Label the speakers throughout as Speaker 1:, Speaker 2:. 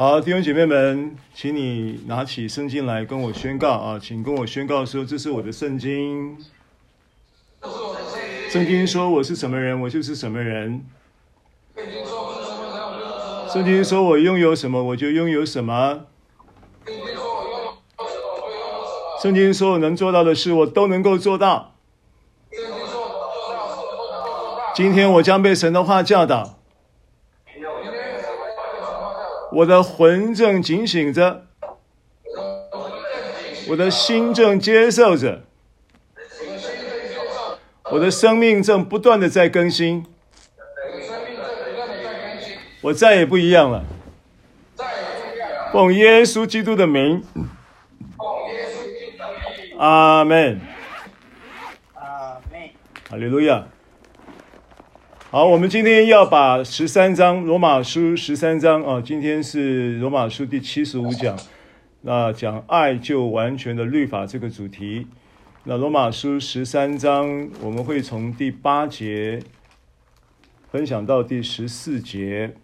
Speaker 1: 好，弟兄姐妹们，请你拿起圣经来跟我宣告啊，请跟我宣告说，这是我的圣经。圣经说我是什么人，我就是什么人。圣经说我拥有什么，我就拥有什么。圣经说我能做到的事，我都能够做到。今天我将被神的话教导，我的魂正警醒着，我的心正接受着。我的生命正不断的在更新，我再也不一样了。奉耶稣基督的名，阿门。阿门。哈利路亚。好，我们今天要把十三章罗马书十三章啊，今天是罗马书第七十五讲，那讲爱就完全的律法这个主题。那罗马书十三章，我们会从第八节分享到第十四节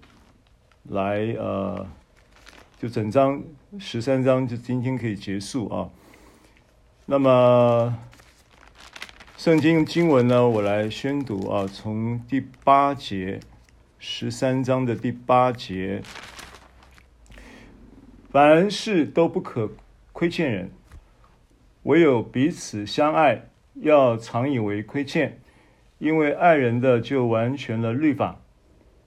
Speaker 1: 来，呃，就整章十三章就今天可以结束啊。那么圣经经文呢，我来宣读啊，从第八节十三章的第八节，凡事都不可亏欠人。唯有彼此相爱，要常以为亏欠，因为爱人的就完全了律法。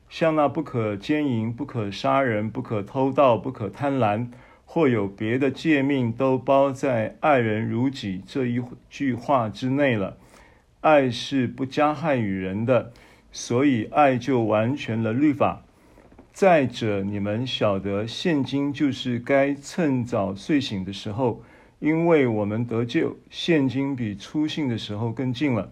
Speaker 1: 像那不可奸淫、不可杀人、不可偷盗、不可贪婪，或有别的诫命，都包在“爱人如己”这一句话之内了。爱是不加害于人的，所以爱就完全了律法。再者，你们晓得，现今就是该趁早睡醒的时候。因为我们得救，现今比初信的时候更近了。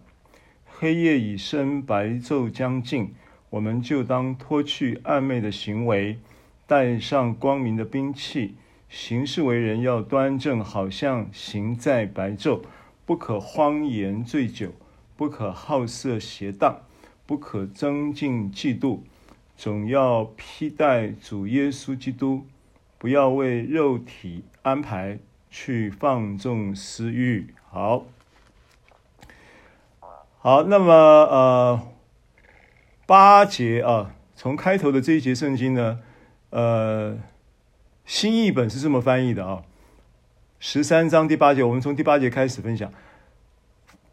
Speaker 1: 黑夜已深，白昼将近，我们就当脱去暗昧的行为，带上光明的兵器，行事为人要端正，好像行在白昼。不可荒言醉酒，不可好色邪荡，不可增进嫉妒，总要披戴主耶稣基督，不要为肉体安排。去放纵私欲，好，好，那么呃，八节啊，从开头的这一节圣经呢，呃，新译本是这么翻译的啊，十三章第八节，我们从第八节开始分享，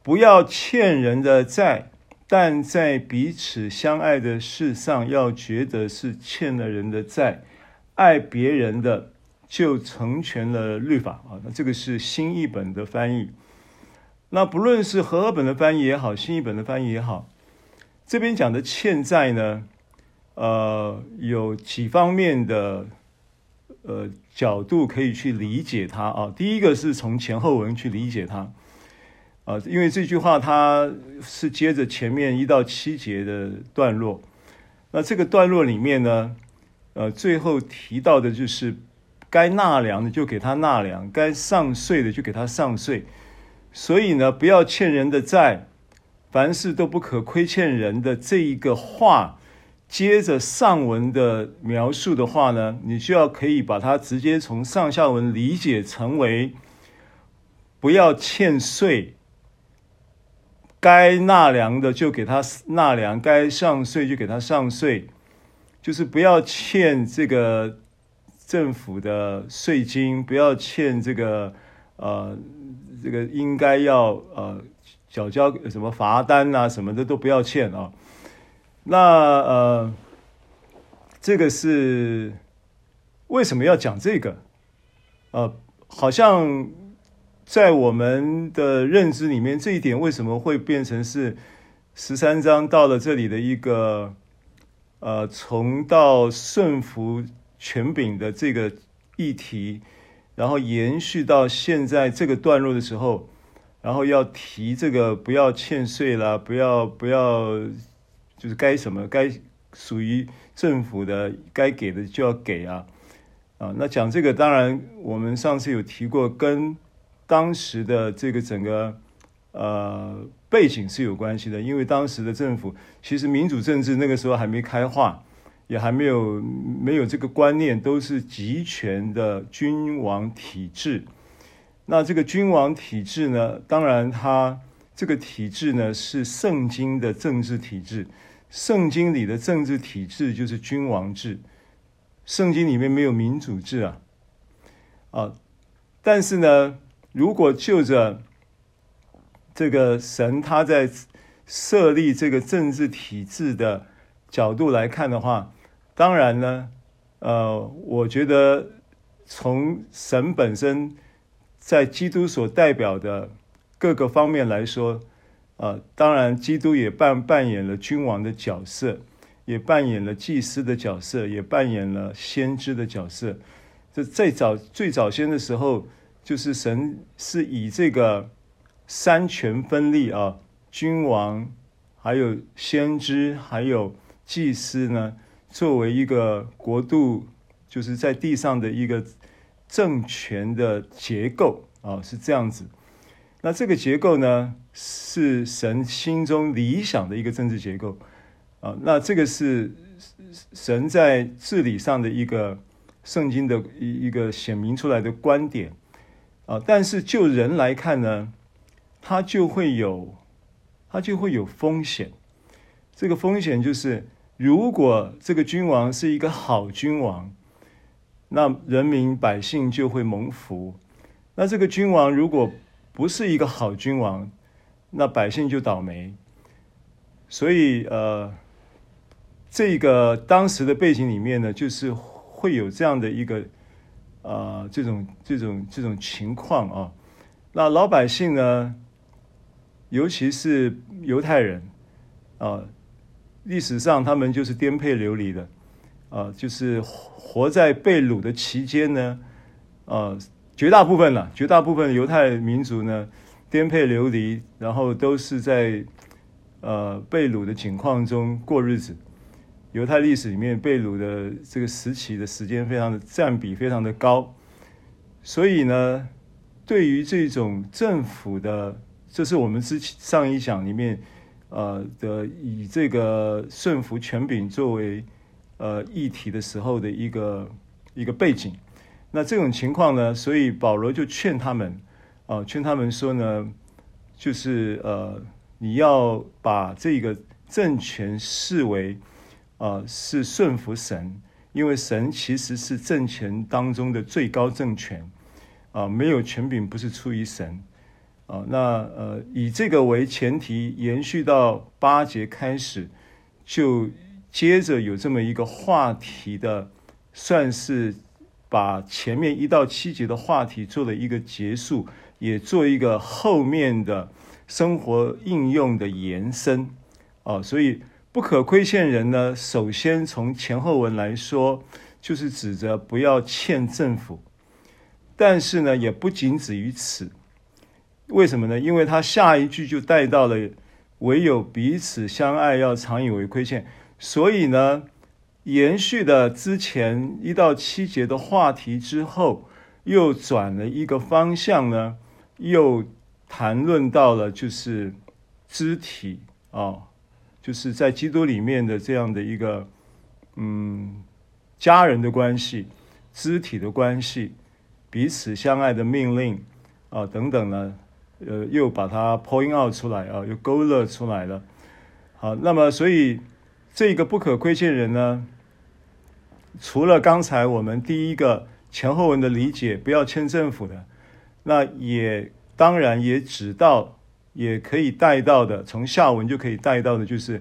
Speaker 1: 不要欠人的债，但在彼此相爱的事上，要觉得是欠了人的债，爱别人的。就成全了律法啊！那这个是新译本的翻译。那不论是和合本的翻译也好，新译本的翻译也好，这边讲的欠债呢，呃，有几方面的呃角度可以去理解它啊。第一个是从前后文去理解它啊，因为这句话它是接着前面一到七节的段落。那这个段落里面呢，呃，最后提到的就是。该纳粮的就给他纳粮，该上税的就给他上税。所以呢，不要欠人的债，凡事都不可亏欠人的这一个话，接着上文的描述的话呢，你就要可以把它直接从上下文理解成为：不要欠税，该纳粮的就给他纳粮，该上税就给他上税，就是不要欠这个。政府的税金不要欠这个，呃，这个应该要呃缴交什么罚单啊什么的都不要欠啊。那呃，这个是为什么要讲这个？呃，好像在我们的认知里面，这一点为什么会变成是十三章到了这里的一个呃，从到顺服。权柄的这个议题，然后延续到现在这个段落的时候，然后要提这个不要欠税啦，不要不要，就是该什么该属于政府的该给的就要给啊啊！那讲这个当然我们上次有提过，跟当时的这个整个呃背景是有关系的，因为当时的政府其实民主政治那个时候还没开化。也还没有没有这个观念，都是集权的君王体制。那这个君王体制呢，当然它这个体制呢是圣经的政治体制，圣经里的政治体制就是君王制。圣经里面没有民主制啊，啊，但是呢，如果就着这个神他在设立这个政治体制的角度来看的话，当然呢，呃，我觉得从神本身在基督所代表的各个方面来说，呃，当然基督也扮扮演了君王的角色。也扮演了祭司的角色，也扮演了先知的角色。这最早最早先的时候，就是神是以这个三权分立啊，君王、还有先知、还有祭司呢，作为一个国度，就是在地上的一个政权的结构啊，是这样子。那这个结构呢，是神心中理想的一个政治结构。啊，那这个是神在治理上的一个圣经的一一个显明出来的观点啊，但是就人来看呢，他就会有他就会有风险。这个风险就是，如果这个君王是一个好君王，那人民百姓就会蒙福；那这个君王如果不是一个好君王，那百姓就倒霉。所以呃。这个当时的背景里面呢，就是会有这样的一个，呃，这种这种这种情况啊。那老百姓呢，尤其是犹太人啊，历史上他们就是颠沛流离的，啊，就是活在被掳的期间呢，呃，绝大部分了，绝大部分犹太民族呢，颠沛流离，然后都是在呃被掳的境况中过日子。犹太历史里面被掳的这个时期的时间非常的占比非常的高，所以呢，对于这种政府的，这是我们之前上一讲里面，呃的以这个顺服权柄作为呃议题的时候的一个一个背景。那这种情况呢，所以保罗就劝他们，啊、呃，劝他们说呢，就是呃，你要把这个政权视为。啊、是顺服神，因为神其实是政权当中的最高政权，啊、没有权柄不是出于神，啊、那呃，以这个为前提，延续到八节开始，就接着有这么一个话题的，算是把前面一到七节的话题做了一个结束，也做一个后面的生活应用的延伸，啊、所以。不可亏欠人呢，首先从前后文来说，就是指着不要欠政府。但是呢，也不仅止于此。为什么呢？因为他下一句就带到了唯有彼此相爱，要常以为亏欠。所以呢，延续的之前一到七节的话题之后，又转了一个方向呢，又谈论到了就是肢体啊。就是在基督里面的这样的一个，嗯，家人的关系、肢体的关系、彼此相爱的命令啊等等呢，呃，又把它 point out 出来啊，又勾勒出来了。好，那么所以这个不可亏欠人呢，除了刚才我们第一个前后文的理解，不要欠政府的，那也当然也指到。也可以带到的，从下文就可以带到的，就是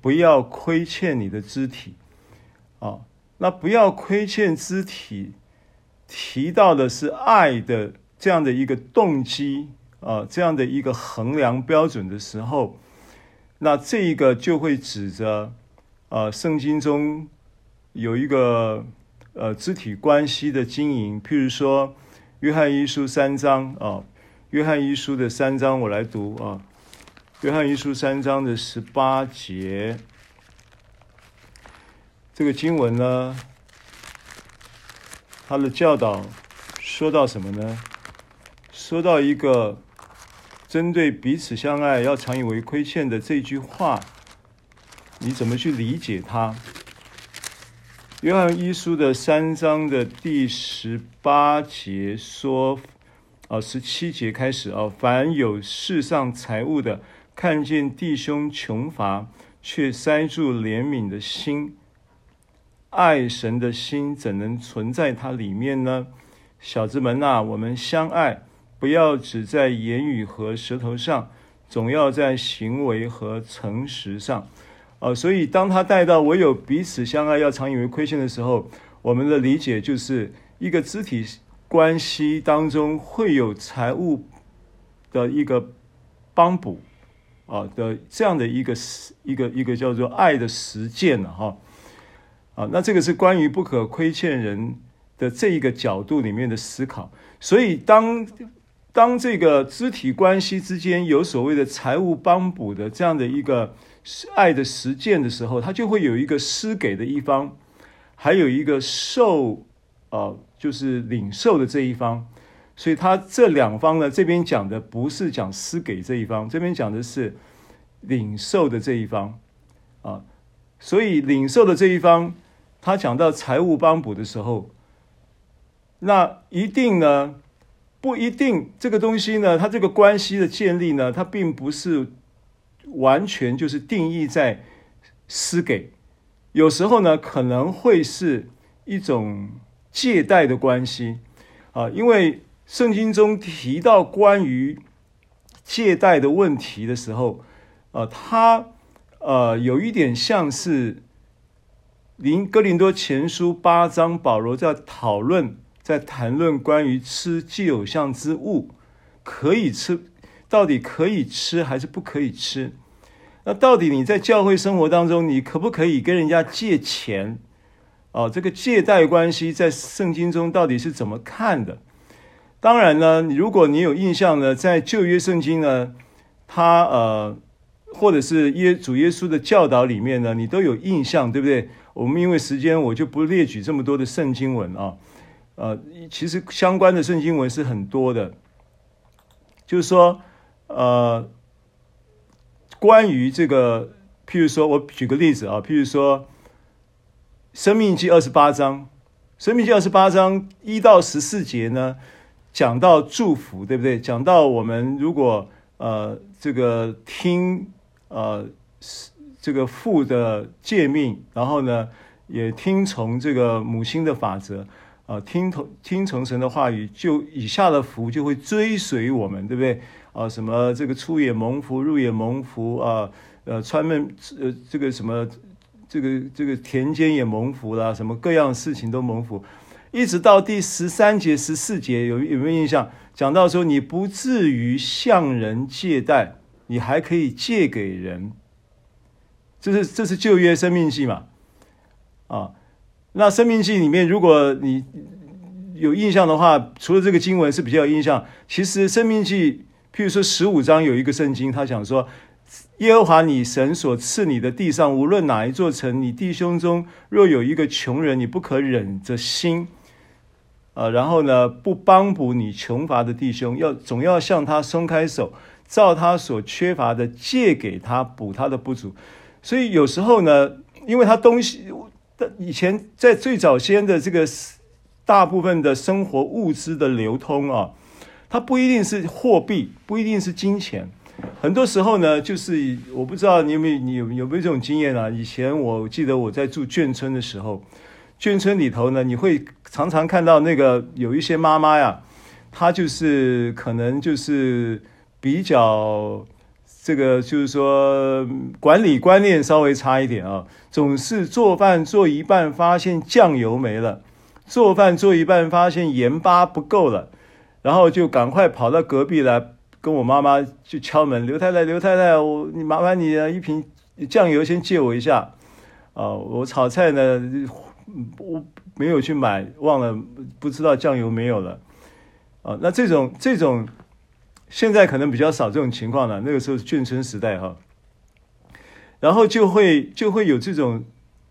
Speaker 1: 不要亏欠你的肢体，啊，那不要亏欠肢体，提到的是爱的这样的一个动机啊，这样的一个衡量标准的时候，那这一个就会指着，呃，圣经中有一个呃肢体关系的经营，譬如说约翰一书三章啊。约翰一书的三章，我来读啊。约翰一书三章的十八节，这个经文呢，他的教导说到什么呢？说到一个针对彼此相爱要常以为亏欠的这句话，你怎么去理解它？约翰一书的三章的第十八节说，啊，十七节开始啊，凡有世上财物的，看见弟兄穷乏，却塞住怜悯的心，爱神的心怎能存在他里面呢？小子们啊，我们相爱，不要只在言语和舌头上，总要在行为和诚实上。啊，所以当他带到唯有彼此相爱，要常以为亏欠的时候，我们的理解就是一个肢体关系当中会有财务的一个帮补。啊的这样的一个一个一个叫做爱的实践了哈，啊，那这个是关于不可亏欠人的这一个角度里面的思考。所以当当这个肢体关系之间有所谓的财务帮补的这样的一个爱的实践的时候，它就会有一个施给的一方，还有一个受啊，就是领受的这一方。所以他这两方呢，这边讲的不是讲施给这一方，这边讲的是领受的这一方啊。所以领受的这一方，他讲到财务帮补的时候，那一定呢，不一定这个东西呢，它这个关系的建立呢，它并不是完全就是定义在施给，有时候呢，可能会是一种借贷的关系啊，因为。圣经中提到关于借贷的问题的时候，呃，他呃有一点像是林哥林多前书八章，保罗在讨论，在谈论关于吃既有像之物可以吃，到底可以吃还是不可以吃？那到底你在教会生活当中，你可不可以跟人家借钱？哦，这个借贷关系在圣经中到底是怎么看的？当然呢，如果你有印象呢，在旧约圣经呢，他呃，或者是耶主耶稣的教导里面呢，你都有印象，对不对？我们因为时间，我就不列举这么多的圣经文啊。呃，其实相关的圣经文是很多的，就是说，呃，关于这个，譬如说，我举个例子啊，譬如说，《生命记》二十八章，《生命记》二十八章一到十四节呢。讲到祝福，对不对？讲到我们如果呃这个听呃这个父的诫命，然后呢也听从这个母亲的法则啊、呃，听从听从神的话语，就以下的福就会追随我们，对不对？啊、什么这个出也蒙福，入也蒙福啊，呃，穿门呃这个什么这个这个田间也蒙福啦，什么各样事情都蒙福。一直到第十三节、十四节，有有没有印象？讲到说，你不至于向人借贷，你还可以借给人。这是这是旧约生命记嘛？啊，那生命记里面，如果你有印象的话，除了这个经文是比较有印象，其实生命记，譬如说十五章有一个圣经，他讲说，耶和华你神所赐你的地上，无论哪一座城，你弟兄中若有一个穷人，你不可忍着心。呃，然后呢，不帮补你穷乏的弟兄，要总要向他松开手，照他所缺乏的借给他，补他的不足。所以有时候呢，因为他东西，以前在最早先的这个大部分的生活物资的流通啊，它不一定是货币，不一定是金钱，很多时候呢，就是我不知道你有没有你有有没有这种经验啊？以前我记得我在住眷村的时候。眷村里头呢，你会常常看到那个有一些妈妈呀，她就是可能就是比较这个，就是说管理观念稍微差一点啊，总是做饭做一半发现酱油没了，做饭做一半发现盐巴不够了，然后就赶快跑到隔壁来跟我妈妈就敲门，刘太太，刘太太，我你麻烦你啊，一瓶酱油先借我一下啊，我炒菜呢。我没有去买，忘了不知道酱油没有了啊。那这种这种现在可能比较少这种情况了。那个时候是眷村时代哈，然后就会就会有这种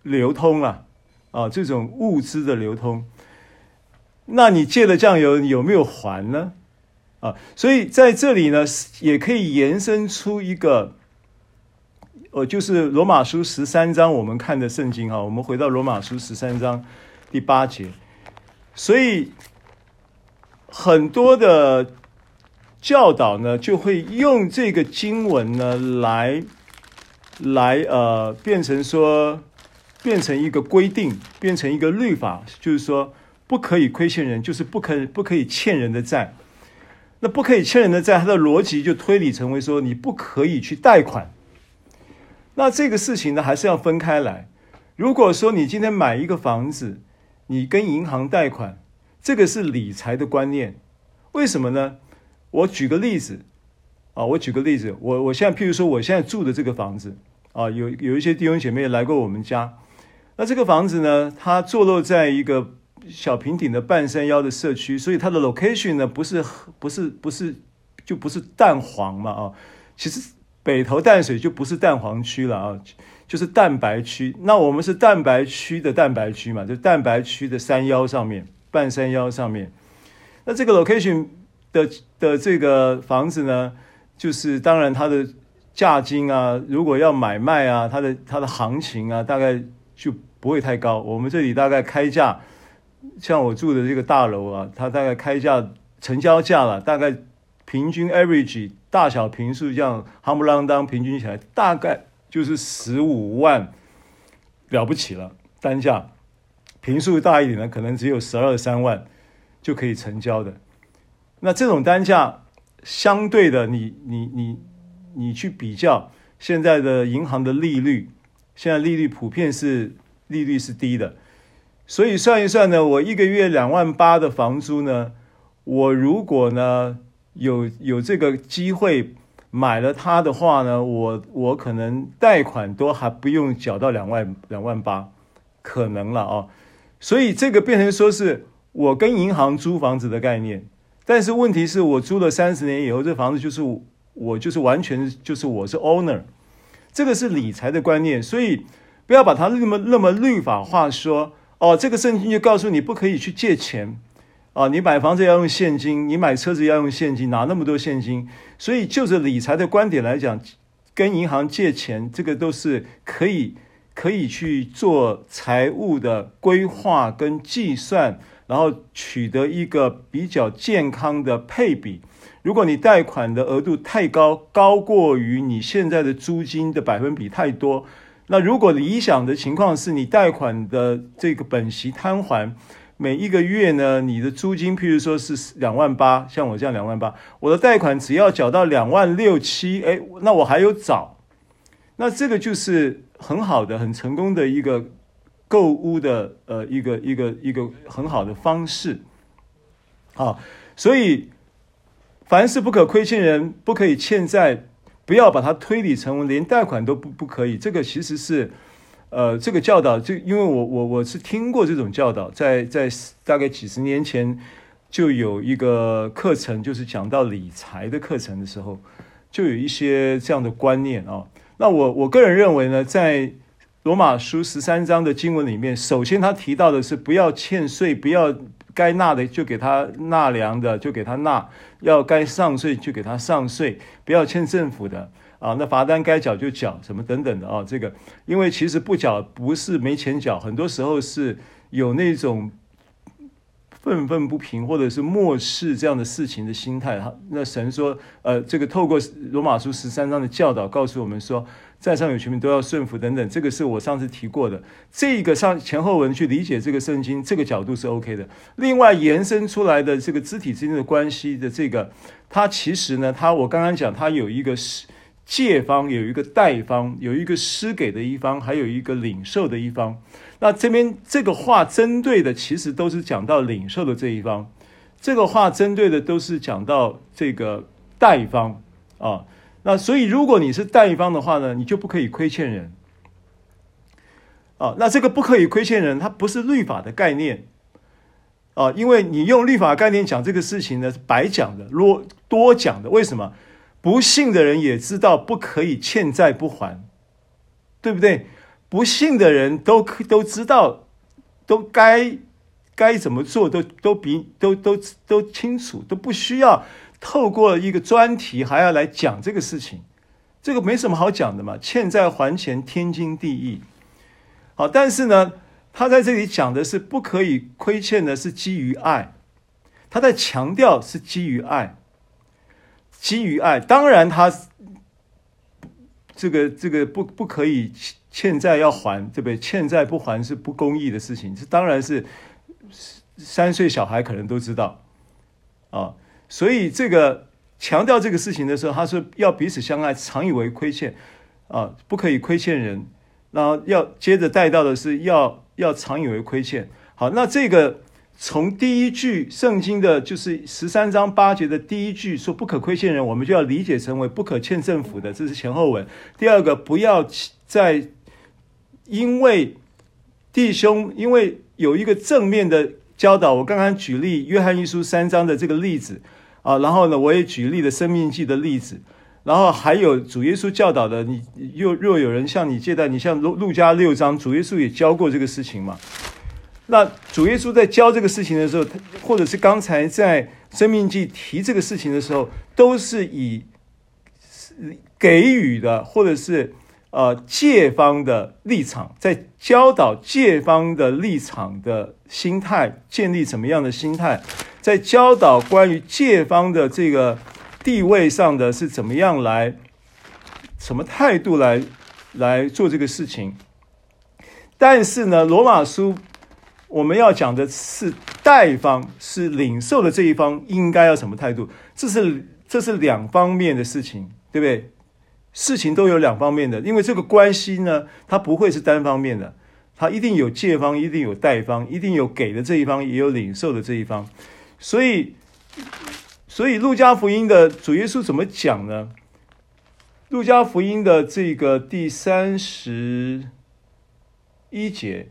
Speaker 1: 流通了啊，这种物资的流通。那你借的酱油有没有还呢？啊，所以在这里呢，也可以延伸出一个呃，就是罗马书十三章我们看的圣经哈，我们回到罗马书十三章第八节，所以很多的教导呢，就会用这个经文呢来来呃，变成说变成一个规定，变成一个律法，就是说不可以亏欠人，就是不可不可以欠人的债。那不可以欠人的债，它的逻辑就推理成为说，你不可以去贷款。那这个事情呢，还是要分开来。如果说你今天买一个房子，你跟银行贷款，这个是理财的观念。为什么呢？我举个例子啊，我举个例子，我我现在譬如说，我现在住的这个房子啊，有有一些弟兄姐妹来过我们家，那这个房子呢，它坐落在一个。小平顶的半山腰的社区，所以它的 location 呢，不是不是不是就不是蛋黄嘛啊，其实北投淡水就不是蛋黄区了啊，就是蛋白区。那我们是蛋白区的蛋白区嘛，就蛋白区的山腰上面，半山腰上面。那这个 location 的的这个房子呢，就是当然它的价金啊，如果要买卖啊，它的它的行情啊，大概就不会太高。我们这里大概开价。像我住的这个大楼啊，它大概开价成交价了，大概平均 average 大小平数这样，夯不啷当平均起来，大概就是十五万了不起了单价。平数大一点的，可能只有十二三万就可以成交的。那这种单价相对的，你你你你去比较现在的银行的利率，现在利率普遍是利率是低的。所以算一算呢，我一个月两万八的房租呢，我如果呢有有这个机会买了它的话呢，我我可能贷款都还不用缴到两万两万八，可能了啊。所以这个变成说是我跟银行租房子的概念，但是问题是我租了三十年以后，这房子就是我就是完全就是我是 owner，这个是理财的观念，所以不要把它那么那么律法化说。哦，这个圣经就告诉你不可以去借钱，啊，你买房子要用现金，你买车子要用现金，哪那么多现金？所以就着理财的观点来讲，跟银行借钱，这个都是可以可以去做财务的规划跟计算，然后取得一个比较健康的配比。如果你贷款的额度太高，高过于你现在的租金的百分比太多。那如果理想的情况是你贷款的这个本息摊还，每一个月呢，你的租金譬如说是两万八，像我这样两万八，我的贷款只要缴到两万六七，哎，那我还有找，那这个就是很好的、很成功的一个购屋的呃一个一个一个很好的方式，啊，所以凡事不可亏欠人，不可以欠债。不要把它推理成为连贷款都不不可以，这个其实是，呃，这个教导就因为我我我是听过这种教导，在在大概几十年前就有一个课程，就是讲到理财的课程的时候，就有一些这样的观念啊。那我我个人认为呢，在罗马书十三章的经文里面，首先他提到的是不要欠税，不要。该纳的就给他纳粮的，就给他纳；要该上税就给他上税，不要欠政府的啊。那罚单该缴就缴，什么等等的啊。这个，因为其实不缴不是没钱缴，很多时候是有那种愤愤不平或者是漠视这样的事情的心态。哈，那神说，呃，这个透过罗马书十三章的教导告诉我们说。在上有权柄都要顺服等等，这个是我上次提过的。这个上前后文去理解这个圣经，这个角度是 OK 的。另外延伸出来的这个肢体之间的关系的这个，它其实呢，它我刚刚讲，它有一个是借方，有一个贷方，有一个施给的一方，还有一个领受的一方。那这边这个话针对的其实都是讲到领受的这一方，这个话针对的都是讲到这个贷方啊。那所以，如果你是贷方的话呢，你就不可以亏欠人。啊，那这个不可以亏欠人，它不是律法的概念。啊，因为你用律法概念讲这个事情呢，是白讲的，多多讲的。为什么？不信的人也知道不可以欠债不还，对不对？不信的人都可都知道，都该该怎么做，都都比都都都清楚，都不需要。透过一个专题还要来讲这个事情，这个没什么好讲的嘛，欠债还钱天经地义。好，但是呢，他在这里讲的是不可以亏欠的，是基于爱。他在强调是基于爱，基于爱。当然，他这个这个不不可以欠债要还，对不对？欠债不还是不公义的事情，这当然是三岁小孩可能都知道啊。所以这个强调这个事情的时候，他说要彼此相爱，常以为亏欠啊，不可以亏欠人。然后要接着带到的是要要常以为亏欠。好，那这个从第一句圣经的，就是十三章八节的第一句说不可亏欠人，我们就要理解成为不可欠政府的，这是前后文。第二个，不要在因为弟兄，因为有一个正面的教导，我刚刚举例约翰一书三章的这个例子啊，然后呢，我也举例了生命记的例子。然后还有主耶稣教导的，你又若有人向你借贷，你像路路加六章，主耶稣也教过这个事情嘛。那主耶稣在教这个事情的时候，或者是刚才在生命记提这个事情的时候，都是以给予的，或者是呃借方的立场，在教导借方的立场的心态，建立怎么样的心态，在教导关于借方的这个。地位上的是怎么样来，什么态度来来做这个事情？但是呢，罗马书我们要讲的是贷方，是领受的这一方应该要什么态度？这是这是两方面的事情，对不对？事情都有两方面的，因为这个关系呢，它不会是单方面的，它一定有借方，一定有贷方，一定有给的这一方，也有领受的这一方，所以。所以，路加福音的主耶稣怎么讲呢？路加福音的这个第三十一节：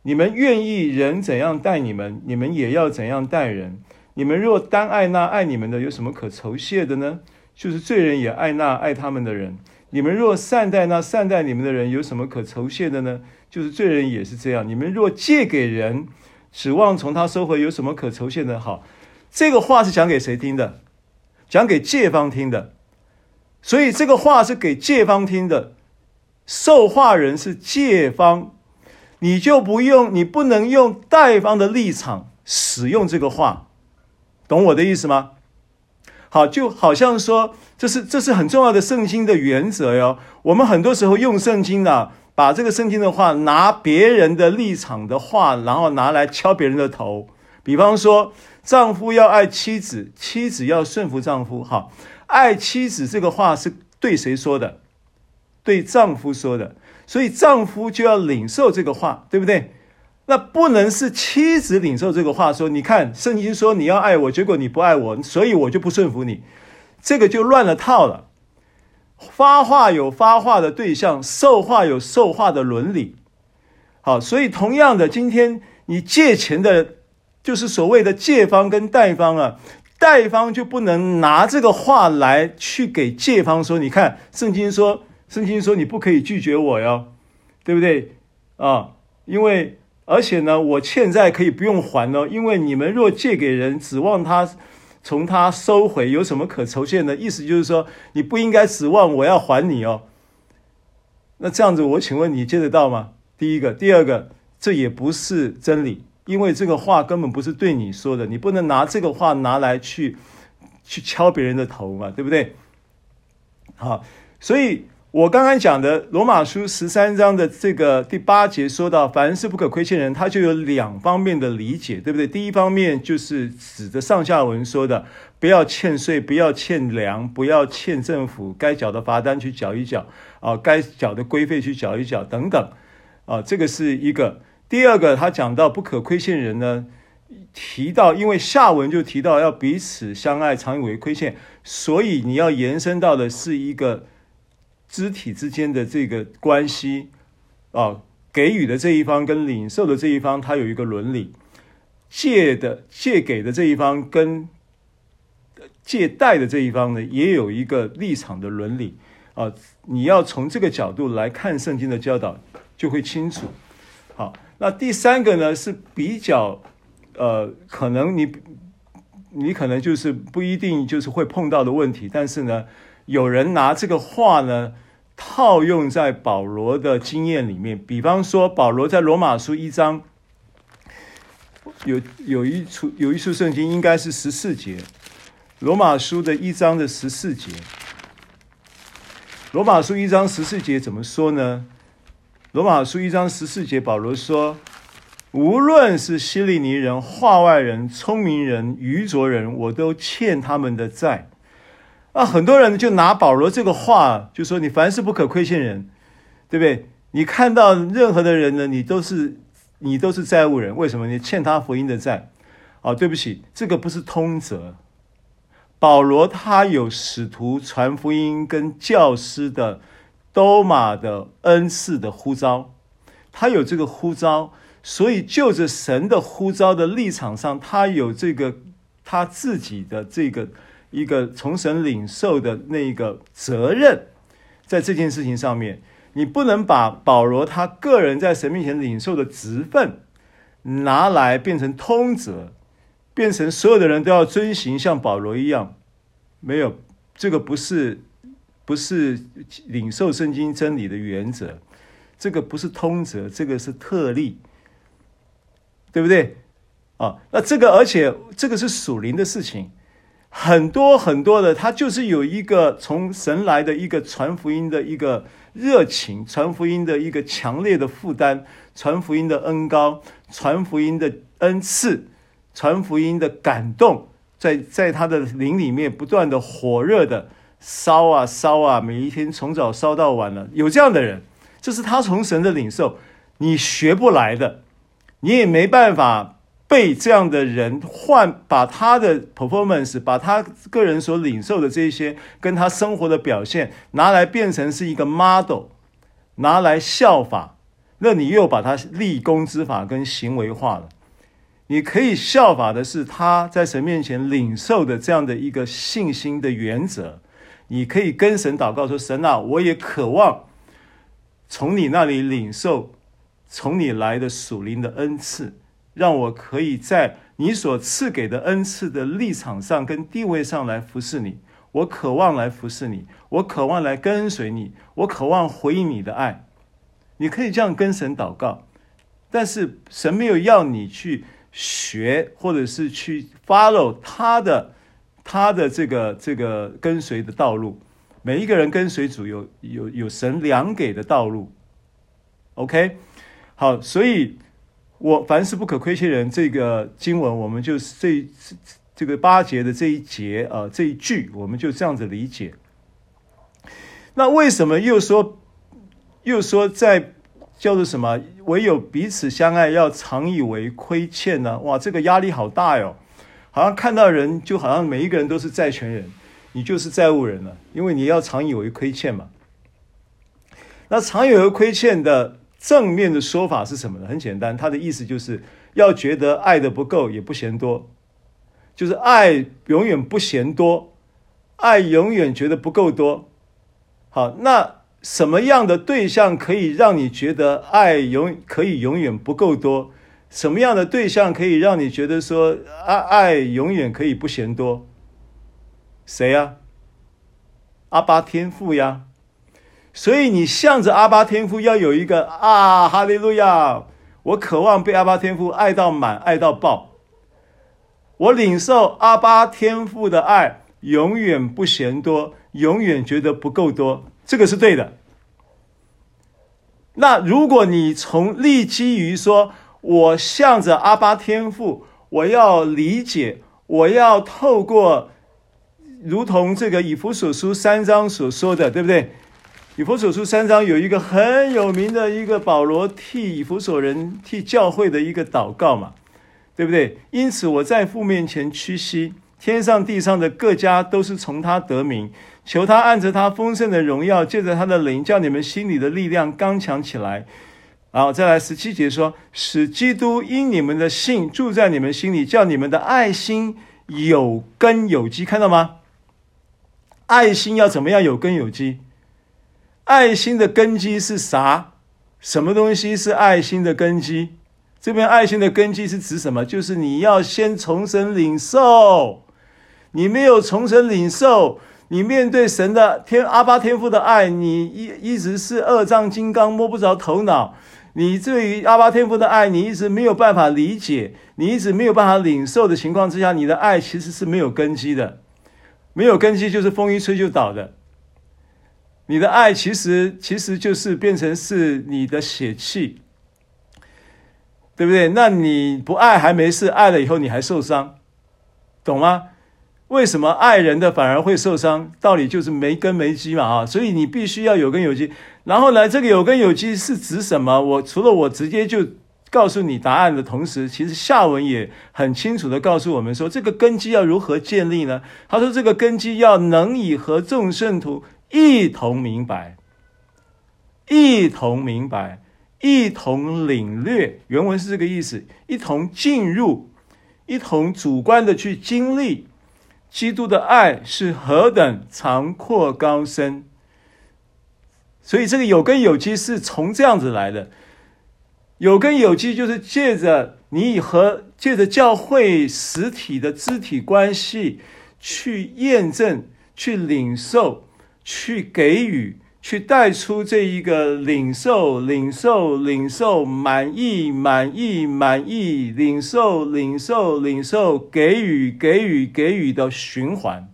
Speaker 1: 你们愿意人怎样待你们，你们也要怎样待人。你们若单爱那爱你们的，有什么可酬谢的呢？就是罪人也爱那爱他们的人。你们若善待那善待你们的人，有什么可酬谢的呢？就是罪人也是这样。你们若借给人，指望从他收回，有什么可酬谢的？好。这个话是讲给谁听的？讲给借方听的，所以这个话是给借方听的。受话人是借方，你就不用，你不能用贷方的立场使用这个话，懂我的意思吗？好，就好像说，这是这是很重要的圣经的原则哟。我们很多时候用圣经呢，把这个圣经的话拿别人的立场的话，然后拿来敲别人的头，比方说。丈夫要爱妻子，妻子要顺服丈夫。好，爱妻子这个话是对谁说的？对丈夫说的，所以丈夫就要领受这个话，对不对？那不能是妻子领受这个话，说你看圣经说你要爱我，结果你不爱我，所以我就不顺服你，这个就乱了套了。发话有发话的对象，受话有受话的伦理。好，所以同样的，今天你借钱的。就是所谓的借方跟贷方啊，贷方就不能拿这个话来去给借方说，你看圣经说，圣经说你不可以拒绝我哟，对不对啊？因为而且呢，我欠债可以不用还哦，因为你们若借给人，指望他从他收回，有什么可酬谢的？意思就是说，你不应该指望我要还你哦。那这样子，我请问你借得到吗？第一个，第二个，这也不是真理。因为这个话根本不是对你说的，你不能拿这个话拿来去去敲别人的头嘛，对不对？好，所以我刚刚讲的罗马书十三章的这个第八节说到，凡事不可亏欠人，他就有两方面的理解，对不对？第一方面就是指着上下文说的，不要欠税，不要欠粮，不要欠政府该缴的罚单去缴一缴啊，该缴的规费去缴一缴等等啊，这个是一个。第二个，他讲到不可亏欠人呢，提到因为下文就提到要彼此相爱，常以为亏欠，所以你要延伸到的是一个肢体之间的这个关系啊，给予的这一方跟领受的这一方，它有一个伦理；借的借给的这一方跟借贷的这一方呢，也有一个立场的伦理啊。你要从这个角度来看圣经的教导，就会清楚。好。那第三个呢，是比较，呃，可能你你可能就是不一定就是会碰到的问题，但是呢，有人拿这个话呢套用在保罗的经验里面，比方说保罗在罗马书一章有有一处有一处圣经应该是十四节，罗马书的一章的十四节，罗马书一章十四节怎么说呢？罗马书一章十四节，保罗说。无论是希利尼人、话外人、聪明人、愚拙人，我都欠他们的债。啊，很多人就拿保罗这个话，就说你凡事不可亏欠人，对不对？你看到任何的人呢，你都是你都是债务人。为什么？你欠他福音的债。哦，对不起，这个不是通则。保罗他有使徒传福音跟教师的都马的恩赐的呼召，他有这个呼召。所以，就着神的呼召的立场上，他有这个他自己的这个一个从神领受的那个责任，在这件事情上面，你不能把保罗他个人在神面前领受的职分拿来变成通则，变成所有的人都要遵循像保罗一样，没有，这个不是不是领受圣经真理的原则，这个不是通则，这个是特例。对不对？啊，那这个，而且这个是属灵的事情，很多很多的，他就是有一个从神来的一个传福音的一个热情，传福音的一个强烈的负担，传福音的恩膏，传福音的恩赐，传福音的感动，在在他的灵里面不断的火热的烧啊烧啊，每一天从早烧到晚了。有这样的人，这是他从神的领受，你学不来的。你也没办法被这样的人换，把他的 performance，把他个人所领受的这些，跟他生活的表现拿来变成是一个 model，拿来效法，那你又把他立功之法跟行为化了。你可以效法的是他在神面前领受的这样的一个信心的原则。你可以跟神祷告说：“神啊，我也渴望从你那里领受。”从你来的属灵的恩赐，让我可以在你所赐给的恩赐的立场上跟地位上来服侍你。我渴望来服侍你，我渴望来跟随你，我渴望回应你的爱。你可以这样跟神祷告，但是神没有要你去学，或者是去 follow 他的他的这个这个跟随的道路。每一个人跟随主有有有神量给的道路。OK。好，所以我凡事不可亏欠人这个经文，我们就这这个八节的这一节啊，这一句，我们就这样子理解。那为什么又说又说在叫做什么？唯有彼此相爱，要常以为亏欠呢？哇，这个压力好大哟！好像看到人，就好像每一个人都是债权人，你就是债务人了，因为你要常以为亏欠嘛。那常以为亏欠的。正面的说法是什么呢？很简单，他的意思就是要觉得爱的不够，也不嫌多，就是爱永远不嫌多，爱永远觉得不够多。好，那什么样的对象可以让你觉得爱永可以永远不够多？什么样的对象可以让你觉得说爱爱永远可以不嫌多？谁呀？阿巴天父呀。所以你向着阿巴天父要有一个啊，哈利路亚！我渴望被阿巴天父爱到满，爱到爆。我领受阿巴天父的爱，永远不嫌多，永远觉得不够多，这个是对的。那如果你从立基于说，我向着阿巴天父，我要理解，我要透过，如同这个以弗所书三章所说的，对不对？以弗所书三章有一个很有名的一个保罗替以弗所人替教会的一个祷告嘛，对不对？因此我在父面前屈膝，天上地上的各家都是从他得名，求他按着他丰盛的荣耀，借着他的灵，叫你们心里的力量刚强起来。然后再来十七节说，使基督因你们的信住在你们心里，叫你们的爱心有根有基。看到吗？爱心要怎么样有根有基？爱心的根基是啥？什么东西是爱心的根基？这边爱心的根基是指什么？就是你要先从神领受，你没有从神领受，你面对神的天阿巴天父的爱，你一一直是二丈金刚摸不着头脑。你对于阿巴天父的爱，你一直没有办法理解，你一直没有办法领受的情况之下，你的爱其实是没有根基的。没有根基就是风一吹就倒的。你的爱其实其实就是变成是你的血气，对不对？那你不爱还没事，爱了以后你还受伤，懂吗？为什么爱人的反而会受伤？道理就是没根没基嘛啊！所以你必须要有根有基。然后呢，这个有根有基是指什么？我除了我直接就告诉你答案的同时，其实下文也很清楚的告诉我们说，这个根基要如何建立呢？他说，这个根基要能以和众圣徒一同明白，一同明白，一同领略。原文是这个意思：一同进入，一同主观的去经历。基督的爱是何等长阔高深，所以这个有根有基是从这样子来的。有根有基就是借着你和借着教会实体的肢体关系去验证、去领受、去给予。去带出这一个领受、领受、领受、满意、满意、满意、领受、领受、领受、给予、给予、给予的循环。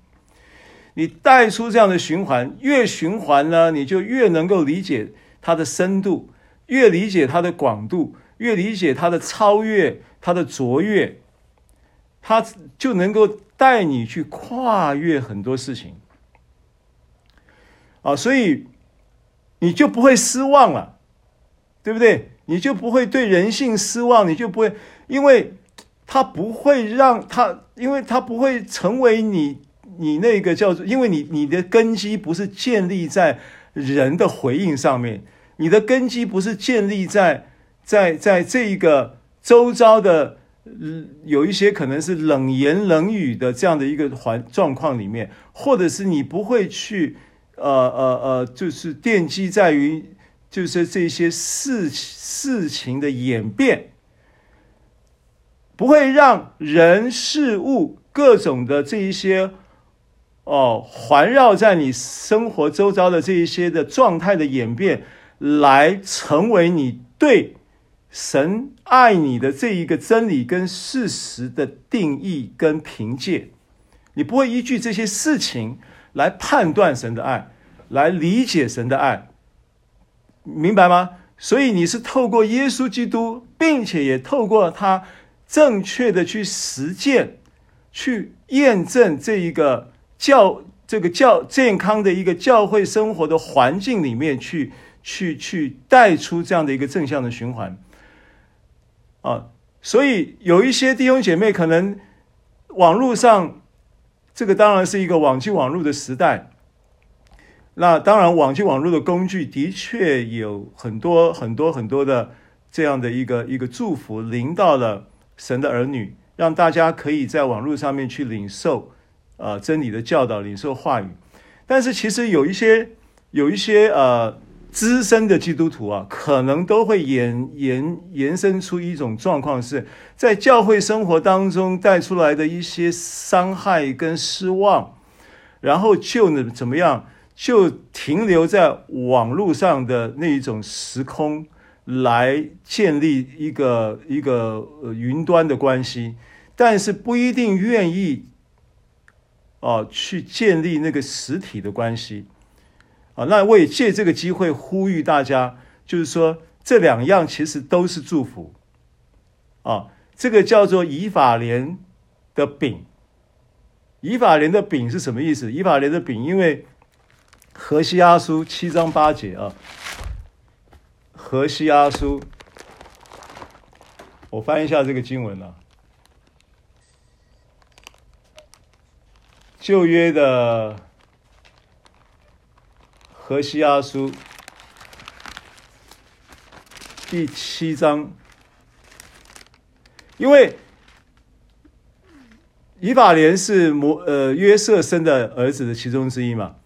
Speaker 1: 你带出这样的循环，越循环呢，你就越能够理解它的深度，越理解它的广度，越理解它的超越、它的卓越，它就能够带你去跨越很多事情。啊，所以。你就不会失望了，对不对？你就不会对人性失望，你就不会，因为他不会让他，因为他不会成为你，你那个叫做，因为你你的根基不是建立在人的回应上面，你的根基不是建立在在在这一个周遭的，嗯有一些可能是冷言冷语的这样的一个环状况里面，或者是你不会去。呃呃呃，就是奠基在于，就是这些事事情的演变，不会让人事物各种的这一些哦环绕在你生活周遭的这一些的状态的演变，来成为你对神爱你的这一个真理跟事实的定义跟凭借，你不会依据这些事情来判断神的爱。来理解神的爱，明白吗？所以你是透过耶稣基督，并且也透过他正确的去实践、去验证这一个教、这个教健康的一个教会生活的环境里面去、去、去带出这样的一个正向的循环。啊，所以有一些弟兄姐妹可能网络上，这个当然是一个网际网络的时代。那当然，网际网络的工具的确有很多很多很多的这样的一个一个祝福临到了神的儿女，让大家可以在网络上面去领受呃真理的教导，领受话语。但是其实有一些有一些呃资深的基督徒啊，可能都会延延延伸出一种状况，是在教会生活当中带出来的一些伤害跟失望，然后就呢怎么样？就停留在网络上的那一种时空，来建立一个一个呃云端的关系，但是不一定愿意哦去建立那个实体的关系啊。那我也借这个机会呼吁大家，就是说这两样其实都是祝福啊。这个叫做以法莲的饼，以法莲的饼是什么意思？以法莲的饼，因为何西阿书七章八节啊，何西阿书，我翻一下这个经文啊，旧约的何西阿书第七章，因为以法莲是摩呃约瑟生的儿子的其中之一嘛。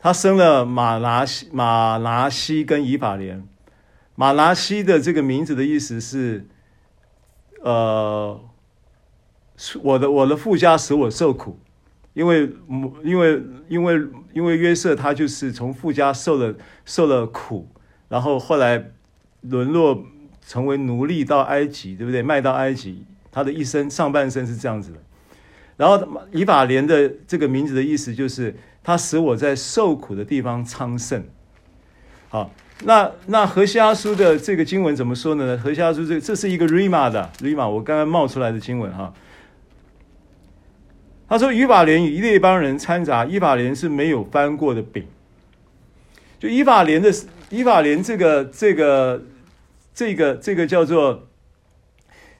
Speaker 1: 他生了马拿西、马拿西跟以法莲。马拿西的这个名字的意思是，呃，我的我的父家使我受苦，因为因为因为因为约瑟他就是从富家受了受了苦，然后后来沦落成为奴隶到埃及，对不对？卖到埃及，他的一生上半生是这样子的。然后以法莲的这个名字的意思就是他使我在受苦的地方昌盛。好，那那何西阿书的这个经文怎么说呢？何西阿书这这是一个 Rima 的 Rima，我刚刚冒出来的经文哈。他说：“以法莲与列邦人掺杂，以法莲是没有翻过的饼。就以法莲的以法莲这个这个这个这个叫做，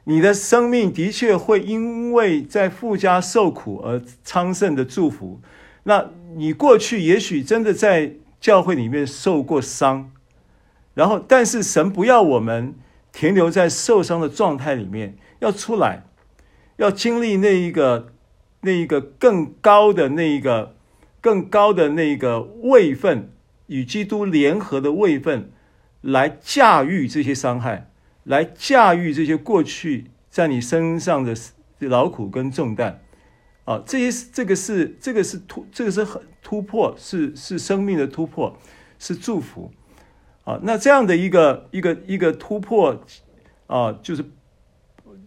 Speaker 1: 你的生命的确会因为在父家受苦而昌盛的祝福。那你过去也许真的在教会里面受过伤，然后但是神不要我们停留在受伤的状态里面，要出来，要经历那一个。”那一个更高的那一个更高的那个位分，与基督联合的位分，来驾驭这些伤害，来驾驭这些过去在你身上的劳苦跟重担，啊，这些这个是这个是突这个是很突破，是是生命的突破，是祝福，啊，那这样的一个一个一个突破，啊，就是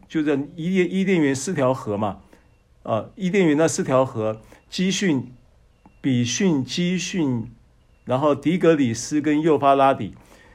Speaker 1: 就在伊甸伊甸园四条河嘛。啊，伊甸园那四条河，基训、比训、基训，然后迪格里斯跟幼发拉底，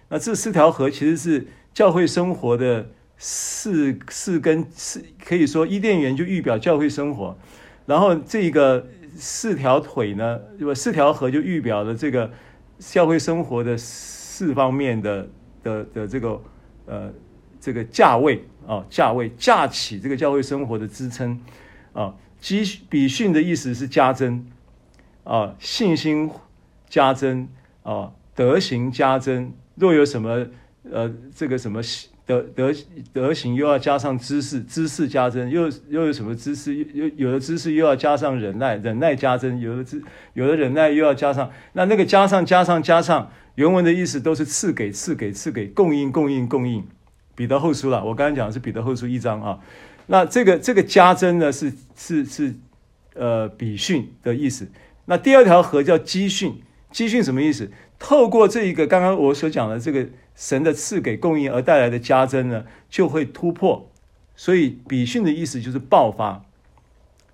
Speaker 1: 那这四条河其实是教会生活的四四根四，可以说伊甸园就预表教会生活，然后这个四条腿呢，不四条河就预表了这个教会生活的四方面的的的这个呃这个价位啊价位架起这个教会生活的支撑。啊，基比训的意思是加增，啊，信心加增，啊，德行加增。若有什么，呃，这个什么德德德行，又要加上知识，知识加增，又又有什么知识？又有的知识又要加上忍耐，忍耐加增，有的知有的忍耐又要加上，那那个加上加上加上，原文的意思都是赐给赐给赐给，供应供应供应。彼得后书了，我刚才讲的是彼得后书一章啊。那这个这个加增呢，是是是，呃，比训的意思。那第二条河叫基训，基训什么意思？透过这一个刚刚我所讲的这个神的赐给供应而带来的加增呢，就会突破。所以比训的意思就是爆发。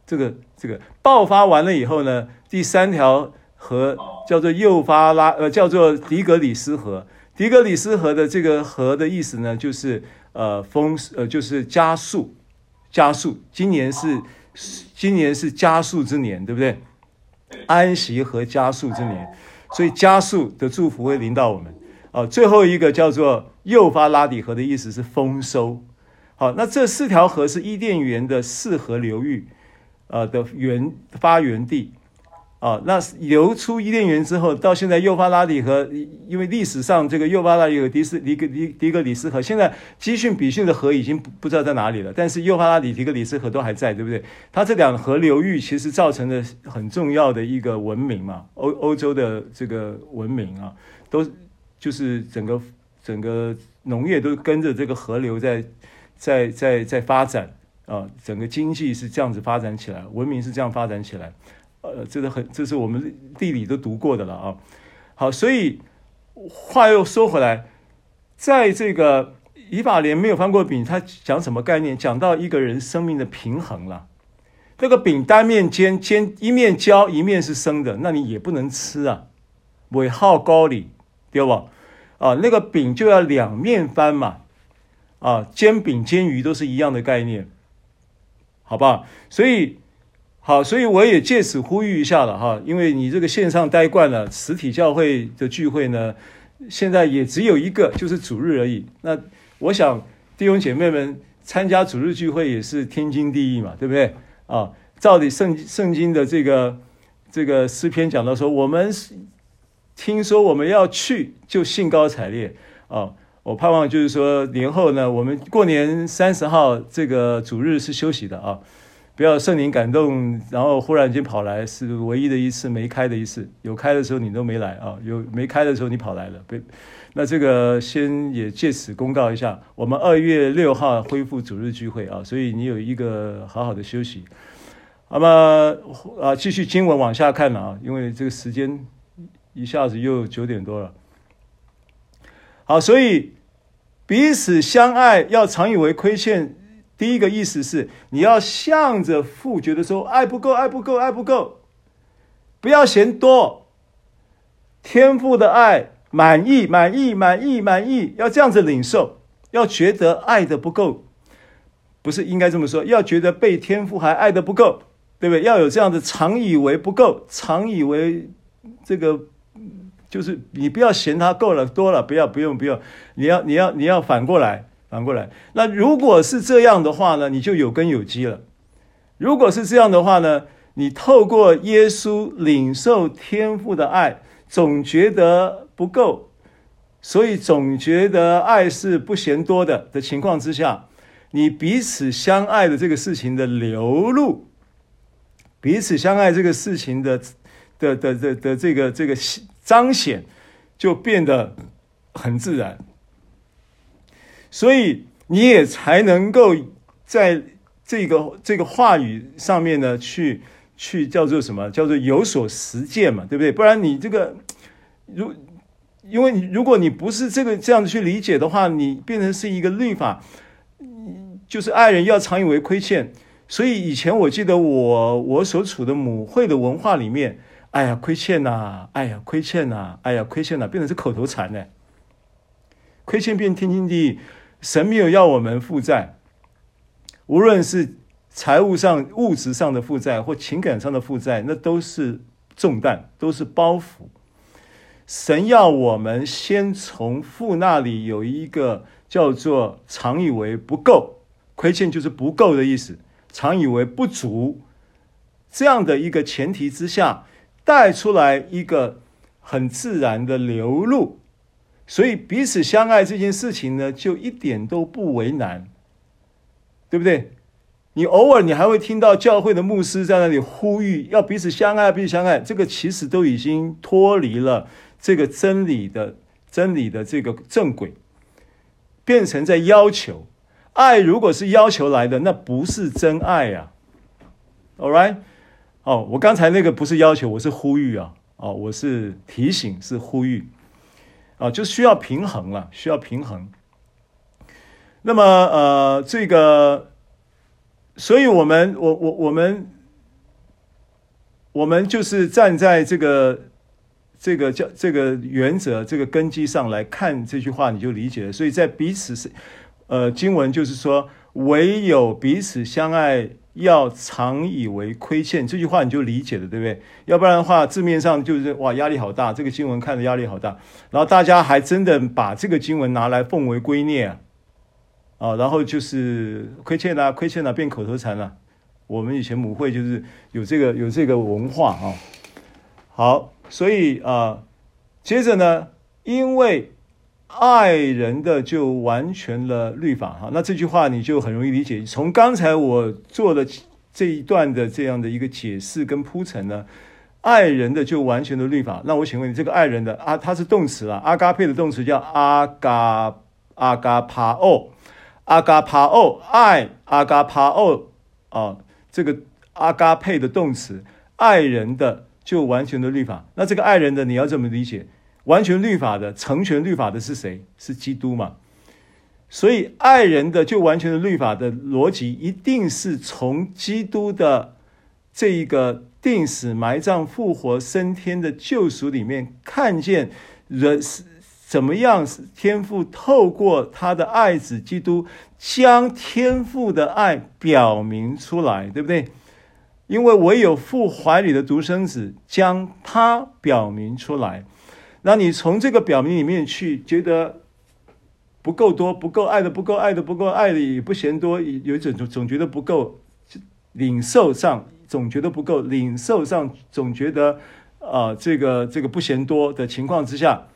Speaker 1: 这个这个爆发完了以后呢，第三条河叫做幼发拉，呃，叫做迪格里斯河。迪格里斯河的这个河的意思呢，就是呃风，呃就是加速。加速，今年是今年是加速之年，对不对？安息和加速之年，所以加速的祝福会临到我们。哦，最后一个叫做幼发拉底河的意思是丰收。好，那这四条河是伊甸园的四河流域，呃的源发源地。啊，那流出伊甸园之后，到现在幼发拉底河，因为历史上这个幼发拉底河、迪斯、迪格、迪迪格里斯河，现在基训、比训的河已经不不知道在哪里了，但是幼发拉底、迪格里斯河都还在，对不对？它这两河流域其实造成了很重要的一个文明嘛，欧欧洲的这个文明啊，都就是整个整个农业都跟着这个河流在在在在发展啊，整个经济是这样子发展起来，文明是这样发展起来。呃，这个很，这是我们地理都读过的了啊。好，所以话又说回来，在这个以法莲没有翻过饼，他讲什么概念？讲到一个人生命的平衡了。这个饼单面煎，煎一面焦，一面是生的，那你也不能吃啊，尾号高里，对吧？啊，那个饼就要两面翻嘛。啊，煎饼煎鱼都是一样的概念，好吧？所以。好，所以我也借此呼吁一下了哈，因为你这个线上待惯了，实体教会的聚会呢，现在也只有一个，就是主日而已。那我想弟兄姐妹们参加主日聚会也是天经地义嘛，对不对？啊，照理圣圣经的这个这个诗篇讲到说，我们听说我们要去，就兴高采烈啊。我盼望就是说年后呢，我们过年三十号这个主日是休息的啊。不要圣灵感动，然后忽然间跑来，是唯一的一次没开的一次。有开的时候你都没来啊，有没开的时候你跑来了。那这个先也借此公告一下，我们二月六号恢复主日聚会啊，所以你有一个好好的休息。那么啊，继续经文往下看了啊，因为这个时间一下子又九点多了。好，所以彼此相爱，要常以为亏欠。第一个意思是，你要向着父，觉得说爱不够，爱不够，爱不够，不要嫌多。天父的爱满意，满意，满意，满意，要这样子领受，要觉得爱的不够，不是应该这么说，要觉得被天父还爱的不够。对不对？要有这样的，常以为不够，常以为这个就是你不要嫌他够了多了，不要不用不用，你要你要你要反过来反过来。那如果是这样的话呢，你就有根有基了。如果是这样的话呢，你透过耶稣领受天父的爱，总觉得不够，所以总觉得爱是不嫌多的的情况之下，你彼此相爱的这个事情的流露。彼此相爱这个事情的的的的的这个这个彰显，就变得很自然，所以你也才能够在这个这个话语上面呢，去去叫做什么？叫做有所实践嘛，对不对？不然你这个如因为你如果你不是这个这样子去理解的话，你变成是一个律法，就是爱人要常以为亏欠。所以以前我记得我我所处的母会的文化里面，哎呀亏欠呐，哎呀亏欠呐，哎呀亏欠呐，变成是口头禅呢。亏欠变天经地义，神没有要我们负债，无论是财务上、物质上的负债或情感上的负债，那都是重担，都是包袱。神要我们先从父那里有一个叫做常以为不够，亏欠就是不够的意思。常以为不足，这样的一个前提之下，带出来一个很自然的流露，所以彼此相爱这件事情呢，就一点都不为难，对不对？你偶尔你还会听到教会的牧师在那里呼吁要彼此相爱，彼此相爱，这个其实都已经脱离了这个真理的真理的这个正轨，变成在要求。爱如果是要求来的，那不是真爱呀。All right，哦，我刚才那个不是要求，我是呼吁啊，哦，我是提醒，是呼吁，啊，就需要平衡了，需要平衡。那么，呃，这个，所以我们，我我我们，我们就是站在这个这个叫这个原则、这个根基上来看这句话，你就理解了。所以在彼此是。呃，经文就是说，唯有彼此相爱，要常以为亏欠。这句话你就理解了，对不对？要不然的话，字面上就是哇，压力好大。这个经文看的压力好大，然后大家还真的把这个经文拿来奉为圭臬啊，啊，然后就是亏欠啊，亏欠啊，变口头禅了。我们以前母会就是有这个有这个文化啊。好，所以啊，接着呢，因为。爱人的就完全了律法哈，那这句话你就很容易理解。从刚才我做的这一段的这样的一个解释跟铺陈呢，爱人的就完全的律法。那我请问你，这个爱人的啊，它是动词啊，阿嘎佩的动词叫阿嘎阿嘎帕欧，阿嘎帕欧爱阿嘎帕欧啊，这个阿嘎佩的动词爱人的就完全的律法。那这个爱人的你要怎么理解？完全律法的，成全律法的是谁？是基督嘛？所以爱人的就完全的律法的逻辑，一定是从基督的这一个定死、埋葬、复活、升天的救赎里面，看见人是怎么样，天父透过他的爱子基督，将天父的爱表明出来，对不对？因为唯有父怀里的独生子，将他表明出来。那你从这个表明里面去觉得不够多，不够爱的不够爱的不够爱的也不嫌多，有一种总总觉得不够，领受上总觉得不够，领受上总觉得啊、这个这个不嫌多的情况之下，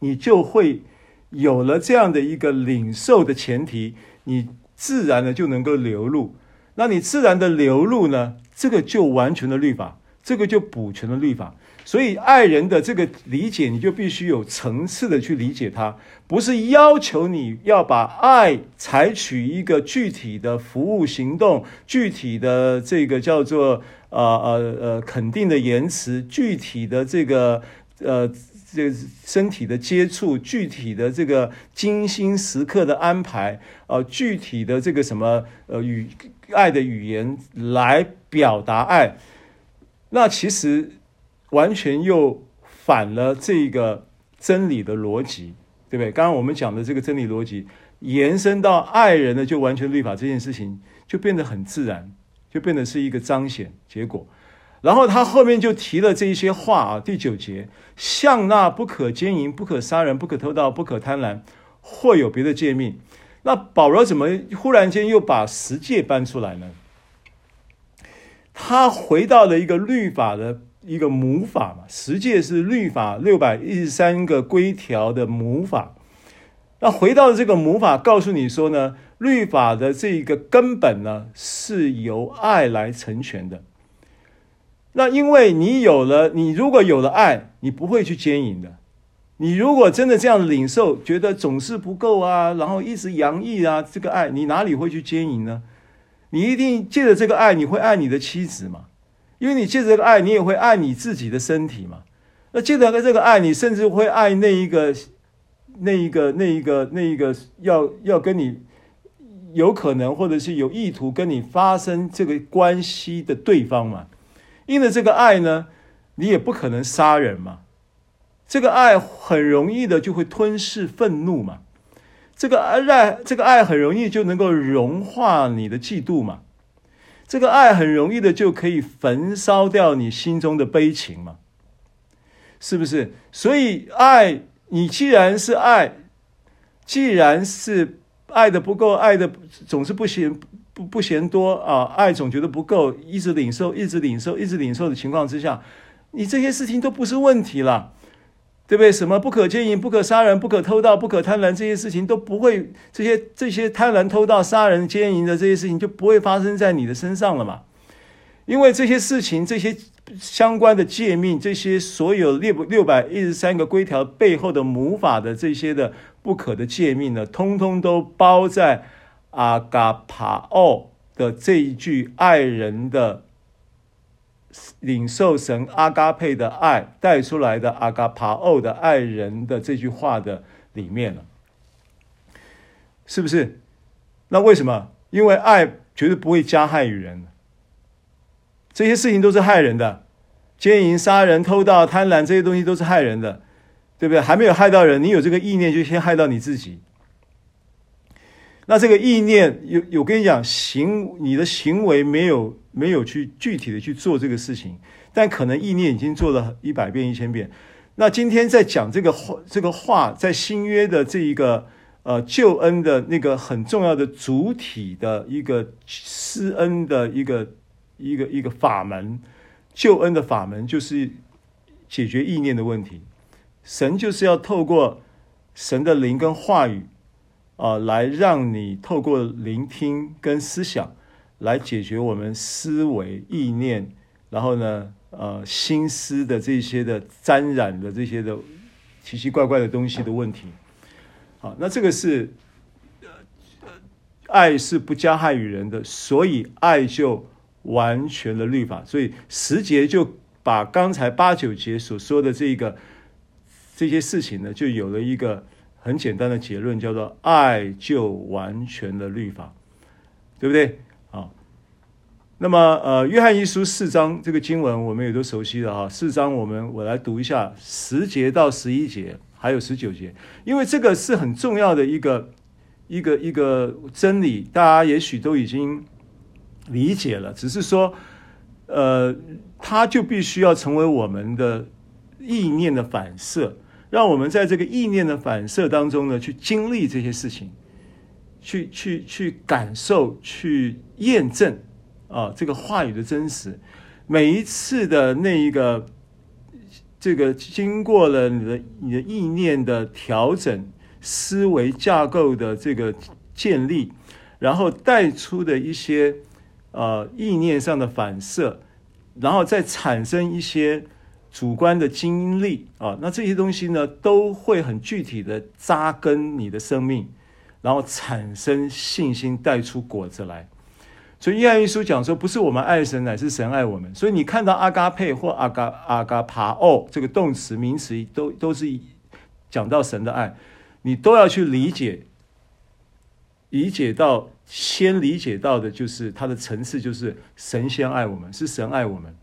Speaker 1: 你就会有了这样的一个领受的前提，你自然的就能够流露。那你自然的流露呢，这个就完全的律法。这个就补全了律法。所以爱人的这个理解，你就必须有层次的去理解它，不是要求你要把爱采取一个具体的服务行动，具体的这个叫做呃呃呃肯定的言辞，具体的这个呃这身体的接触，具体的这个精心时刻的安排，呃具体的这个什么呃语爱的语言来表达爱，那其实。完全又反了这个真理的逻辑，对不对？刚刚我们讲的这个真理逻辑延伸到爱人的就完全律法这件事情，就变得很自然，就变得是一个彰显结果。然后他后面就提了这一些话啊，第九节，向那不可奸淫、不可杀人、不可偷盗、不可贪婪，或有别的诫命。那保罗怎么忽然间又把十诫搬出来呢？他回到了一个律法的。一个母法嘛，十诫是律法六百一十三个规条的母法。那回到这个母法，告诉你说呢，律法的这个根本呢，是由爱来成全的。那因为你有了，你如果有了爱，你不会去奸淫的。你如果真的这样领受，觉得总是不够啊，然后一直洋溢啊，这个爱，你哪里会去奸淫呢？你一定借着这个爱，你会爱你的妻子嘛？因为你借着这个爱，你也会爱你自己的身体嘛。那借着这个爱，你甚至会爱那一个、那一个、那一个、那一个要要跟你有可能或者是有意图跟你发生这个关系的对方嘛。因为这个爱呢，你也不可能杀人嘛。这个爱很容易的就会吞噬愤怒嘛。这个爱，这个爱很容易就能够融化你的嫉妒嘛。这个爱很容易的就可以焚烧掉你心中的悲情嘛，是不是？所以爱，你既然是爱，既然是爱的不够，爱的总是不嫌不不嫌多啊，爱总觉得不够，一直领受，一直领受，一直领受的情况之下，你这些事情都不是问题了。对不对？什么不可奸淫、不可杀人、不可偷盗、不可贪婪，这些事情都不会，这些这些贪婪、偷盗、杀人、奸淫的这些事情就不会发生在你的身上了嘛？因为这些事情、这些相关的诫命、这些所有六六百一十三个规条背后的母法的这些的不可的诫命呢，通通都包在阿嘎帕奥的这一句爱人的。领受神阿嘎佩的爱带出来的阿嘎帕欧的爱人的这句话的里面了，是不是？那为什么？因为爱绝对不会加害于人，这些事情都是害人的，奸淫、杀人、偷盗、贪婪这些东西都是害人的，对不对？还没有害到人，你有这个意念就先害到你自己。那这个意念有有跟你讲行，你的行为没有没有去具体的去做这个事情，但可能意念已经做了一百遍一千遍。那今天在讲这个话，这个话在新约的这一个呃救恩的那个很重要的主体的一个施恩的一个一个一个法门，救恩的法门就是解决意念的问题。神就是要透过神的灵跟话语。啊，来让你透过聆听跟思想，来解决我们思维意念，然后呢，呃，心思的这些的沾染的这些的奇奇怪怪的东西的问题。好，那这个是，爱是不加害于人的，所以爱就完全的律法。所以十节就把刚才八九节所说的这个这些事情呢，就有了一个。很简单的结论叫做爱就完全的律法，对不对？啊，那么呃，约翰一书四章这个经文我们也都熟悉了哈。四章我们我来读一下十节到十一节，还有十九节，因为这个是很重要的一个一个一个真理，大家也许都已经理解了，只是说呃，它就必须要成为我们的意念的反射。让我们在这个意念的反射当中呢，去经历这些事情，去去去感受，去验证啊，这个话语的真实。每一次的那一个，这个经过了你的你的意念的调整、思维架构的这个建立，然后带出的一些呃意念上的反射，然后再产生一些主观的经历啊，那这些东西呢，都会很具体的扎根你的生命，然后产生信心，带出果子来。所以约翰一书讲说，不是我们爱神，乃是神爱我们。所以你看到阿嘎佩或阿嘎阿嘎帕哦这个动词名词，都都是讲到神的爱，你都要去理解，理解到。先理解到的就是它的层次，就是神先爱我们，是神爱我们。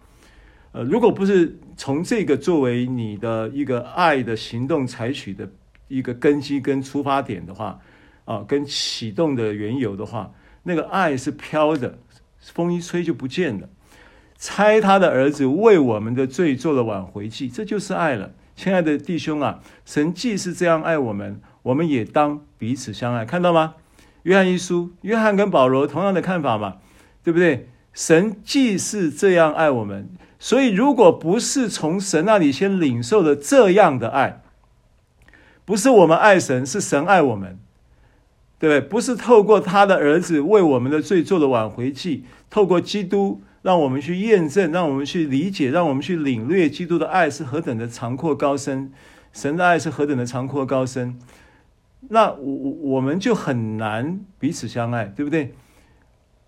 Speaker 1: 如果不是从这个作为你的一个爱的行动采取的一个根基跟出发点的话，啊，跟启动的缘由的话，那个爱是飘的，风一吹就不见了。猜他的儿子为我们的罪做了挽回祭，这就是爱了。亲爱的弟兄啊，神既是这样爱我们，我们也当彼此相爱，看到吗？约翰一书，约翰跟保罗同样的看法嘛，对不对？神既是这样爱我们，所以如果不是从神那里先领受了这样的爱，不是我们爱神，是神爱我们，对不对？不是透过他的儿子为我们的罪做了挽回祭，透过基督让我们去验证，让我们去理解，让我们去领略基督的爱是何等的长阔高深，神的爱是何等的长阔高深。那我我们就很难彼此相爱，对不对？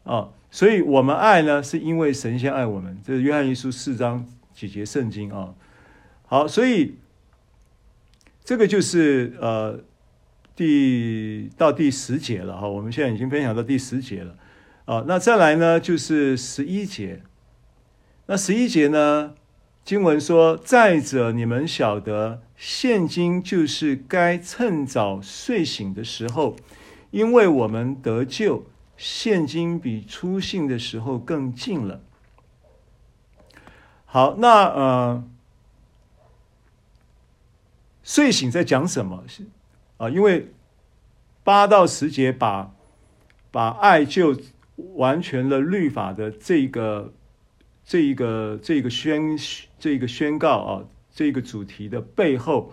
Speaker 1: 哦，所以我们爱呢，是因为神先爱我们。这是约翰一书四章几节圣经啊、好，所以这个就是呃第到第十节了哈。我们现在已经分享到第十节了啊、那再来呢，就是十一节。那十一节呢？经文说：“再者，你们晓得，现今就是该趁早睡醒的时候，因为我们得救，现今比初信的时候更近了。”好，那呃，睡醒在讲什么？啊，因为八到十节把把爱就完全了律法的这个。这一个这一个宣这个宣告啊，这个主题的背后，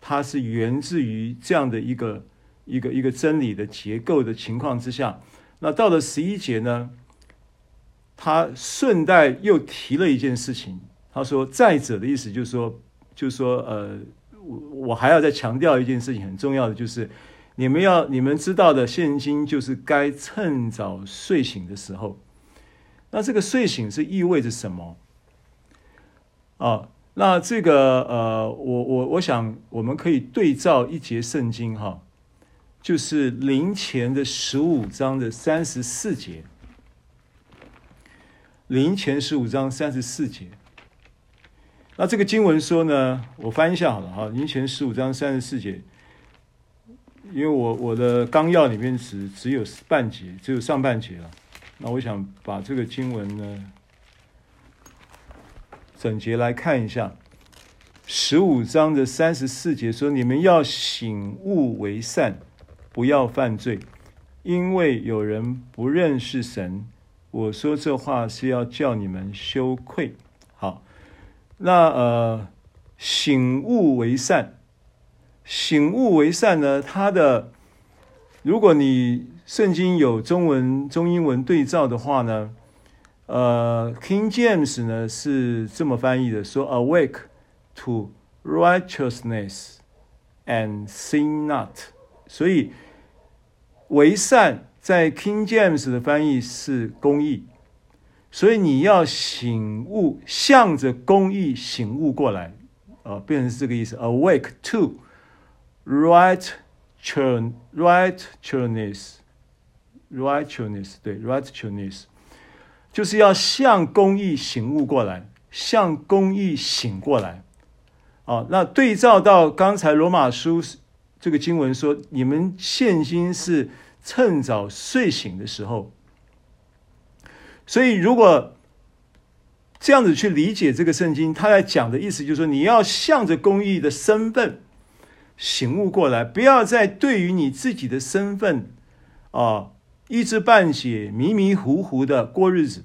Speaker 1: 它是源自于这样的一个一个一个真理的结构的情况之下。那到了十一节呢，他顺带又提了一件事情。他说：“再者的意思就是说，就是说，呃，我我还要再强调一件事情，很重要的就是，你们要你们知道的，现今就是该趁早睡醒的时候。”那这个睡醒是意味着什么？啊，那这个呃，我我我想我们可以对照一节圣经哈，就是林前的十五章的三十四节，林前十五章三十四节。那这个经文说呢，我翻一下好了哈，林前十五章三十四节，因为我我的纲要里面只只有半节，只有上半节了。那我想把这个经文呢，整节来看一下。十五章的三十四节说：“你们要醒悟为善，不要犯罪，因为有人不认识神。”我说这话是要叫你们羞愧。好，那呃，醒悟为善，醒悟为善呢？它的，如果你。圣经有中文、中英文对照的话呢，呃，King James 呢是这么翻译的，说 “Awake to righteousness and sin not”。所以为善在 King James 的翻译是公义，所以你要醒悟，向着公义醒悟过来，啊、呃，变成是这个意思：“Awake to righteous righteousness”。Righteousness 对，righteousness 就是要向公义醒悟过来，向公义醒过来。啊，那对照到刚才罗马书这个经文说，你们现今是趁早睡醒的时候。所以，如果这样子去理解这个圣经，他在讲的意思就是说，你要向着公义的身份醒悟过来，不要再对于你自己的身份啊。一知半解、迷迷糊糊的过日子，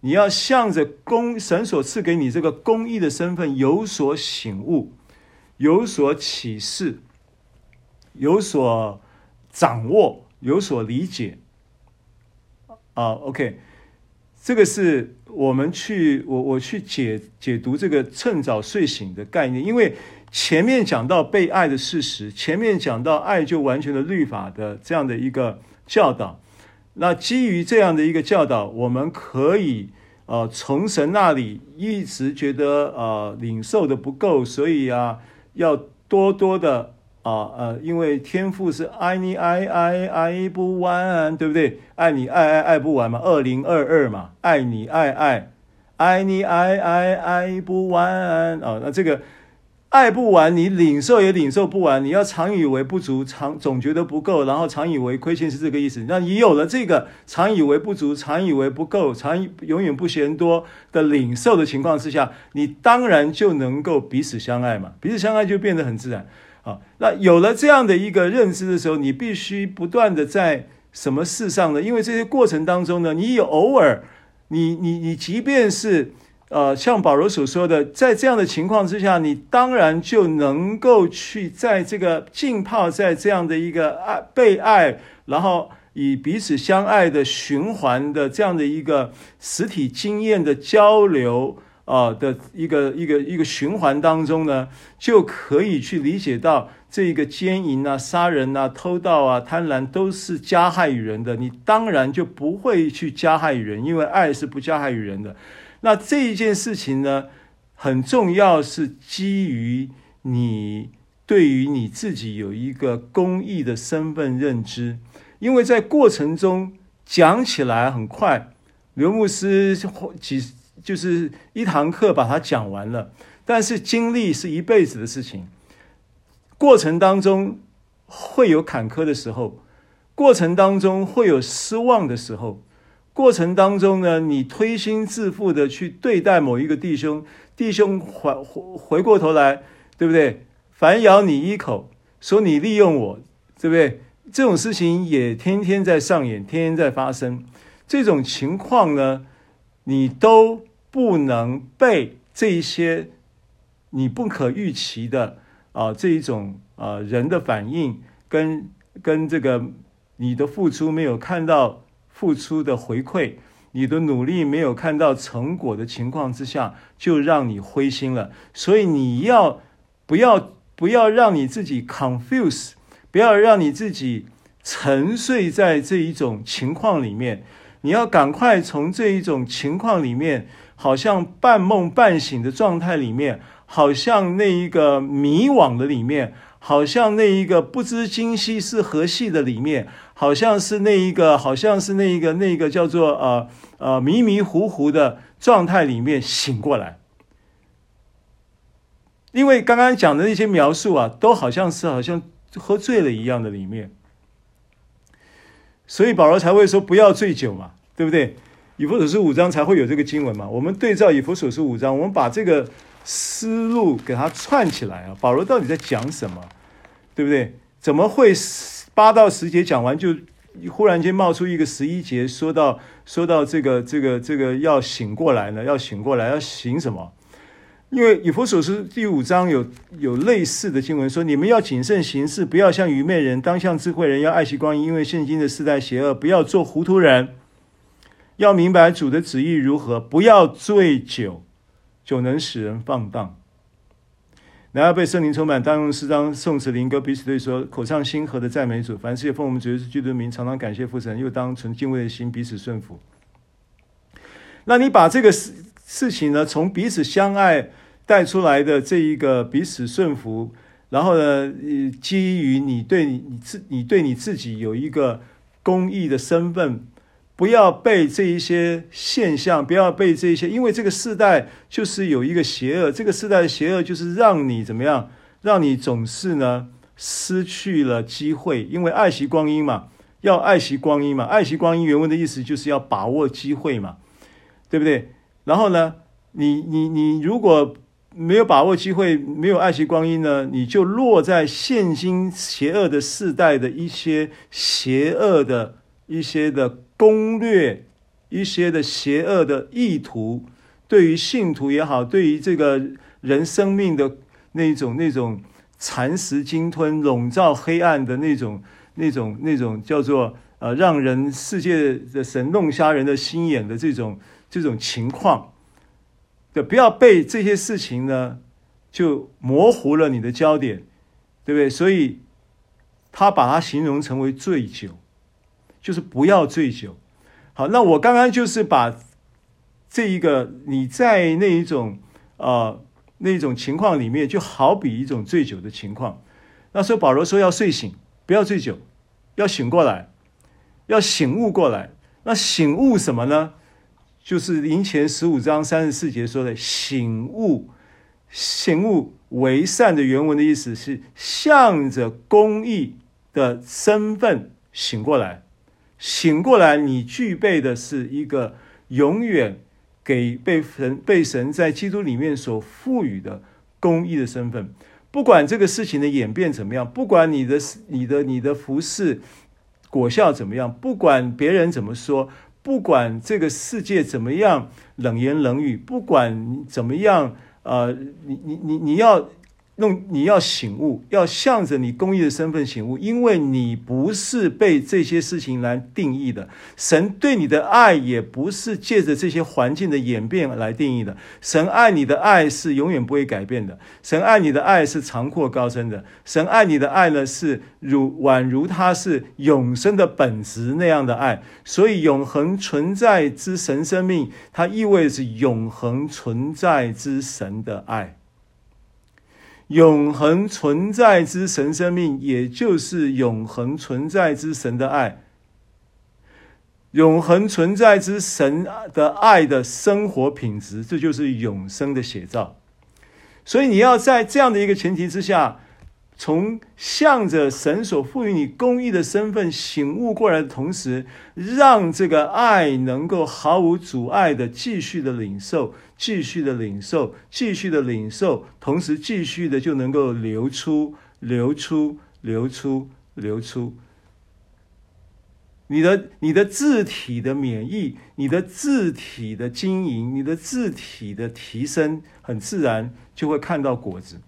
Speaker 1: 你要向着公神所赐给你这个公义的身份有所醒悟、有所启示、有所掌握、有所理解。啊，OK，这个是我们去我我去解解读这个趁早睡醒的概念，因为前面讲到被爱的事实，前面讲到爱就完全的律法的这样的一个教导。那基于这样的一个教导，我们可以呃从神那里一直觉得呃领受的不够，所以啊要多多的啊呃，因为天赋是爱你爱爱爱不完，对不对？爱你爱爱爱不完嘛，二零二二嘛，爱你爱爱爱你爱爱爱不完啊，那这个。爱不完，你领受也领受不完。你要常以为不足，常总觉得不够，然后常以为亏欠是这个意思。那你有了这个常以为不足，常以为不够，常永远不嫌多的领受的情况之下，你当然就能够彼此相爱嘛。彼此相爱就变得很自然啊。那有了这样的一个认知的时候，你必须不断的在什么事上呢？因为这些过程当中呢，你有偶尔，你你你即便是。呃，像保罗所说的，在这样的情况之下，你当然就能够去在这个浸泡在这样的一个爱被爱，然后以彼此相爱的循环的这样的一个实体经验的交流啊、的一个一个一个循环当中呢，就可以去理解到这个奸淫啊、杀人啊、偷盗啊、贪婪都是加害于人的，你当然就不会去加害于人，因为爱是不加害于人的。那这一件事情呢，很重要，是基于你对于你自己有一个公益的身份认知，因为在过程中讲起来很快，刘牧师几就是一堂课把它讲完了，但是经历是一辈子的事情，过程当中会有坎坷的时候，过程当中会有失望的时候。过程当中呢，你推心置腹的去对待某一个弟兄，弟兄回回过头来，对不对？反咬你一口，说你利用我，对不对？这种事情也天天在上演，天天在发生。这种情况呢，你都不能被这一些你不可预期的啊这一种啊人的反应跟跟这个你的付出没有看到。付出的回馈，你的努力没有看到成果的情况之下，就让你灰心了。所以你要不要不要让你自己 confuse，不要让你自己沉睡在这一种情况里面。你要赶快从这一种情况里面，好像半梦半醒的状态里面，好像那一个迷惘的里面，好像那一个不知今夕是何夕的里面。好像是那一个，好像是那一个，那个叫做呃呃迷迷糊糊的状态里面醒过来，因为刚刚讲的那些描述啊，都好像是好像喝醉了一样的里面，所以保罗才会说不要醉酒嘛，对不对？以弗所书五章才会有这个经文嘛。我们对照以弗所书五章，我们把这个思路给它串起来啊。保罗到底在讲什么？对不对？怎么会？八到十节讲完，就忽然间冒出一个十一节，说到说到这个这个这个要醒过来呢，要醒过来，要醒什么？因为以弗所书第五章有有类似的经文说，你们要谨慎行事，不要像愚昧人，当像智慧人，要爱惜光阴，因为现今的世代邪恶，不要做糊涂人，要明白主的旨意如何，不要醉酒，酒能使人放荡。然后被圣灵充满，当用诗章、颂词、灵歌彼此对说，口唱心和的赞美主。凡事也奉我们主耶稣基督的名，常常感谢父神，又当存敬畏的心彼此顺服。那你把这个事事情呢，从彼此相爱带出来的这一个彼此顺服，然后呢，基于你对你自你对你自己有一个公义的身份。不要被这一些现象，不要被这一些，因为这个世代就是有一个邪恶，这个世代的邪恶就是让你怎么样，让你总是呢失去了机会，因为爱惜光阴嘛，要爱惜光阴嘛，爱惜光阴原文的意思就是要把握机会嘛，对不对？然后呢，你你你如果没有把握机会，没有爱惜光阴呢，你就落在现今邪恶的世代的一些邪恶的一些的。攻略一些的邪恶的意图，对于信徒也好，对于这个人生命的那种那种蚕食鲸吞、笼罩黑暗的那种那种那种叫做呃让人世界的神弄瞎人的心眼的这种这种情况，对，不要被这些事情呢就模糊了你的焦点，对不对？所以他把它形容成为醉酒，就是不要醉酒。好，那我刚刚就是把这一个你在那一种呃那一种情况里面，就好比一种醉酒的情况。那时候保罗说要睡醒，不要醉酒，要醒过来，要醒悟过来。那醒悟什么呢？就是林前十五章三十四节说的醒悟，醒悟为善的原文的意思是向着公义的身份醒过来。醒过来，你具备的是一个永远给被神被神在基督里面所赋予的公义的身份。不管这个事情的演变怎么样，不管你的、你的、你的服事果效怎么样，不管别人怎么说，不管这个世界怎么样冷言冷语，不管怎么样，呃，你、你、你、你要。弄，你要醒悟，要向着你公义的身份醒悟，因为你不是被这些事情来定义的。神对你的爱也不是借着这些环境的演变来定义的。神爱你的爱是永远不会改变的。神爱你的爱是长阔高深的。神爱你的爱呢，是如宛如他是永生的本质那样的爱。所以永恒存在之神生命，它意味着永恒存在之神的爱。永恒存在之神生命，也就是永恒存在之神的爱，永恒存在之神的爱的生活品质，这就是永生的写照。所以你要在这样的一个前提之下。从向着神所赋予你公义的身份醒悟过来的同时，让这个爱能够毫无阻碍的继续的领受，继续的领受，继续的领受，同时继续的就能够流出、流出、流出、流出。你的、你的自体的免疫，你的自体的经营，你的自体的提升，很自然就会看到果子。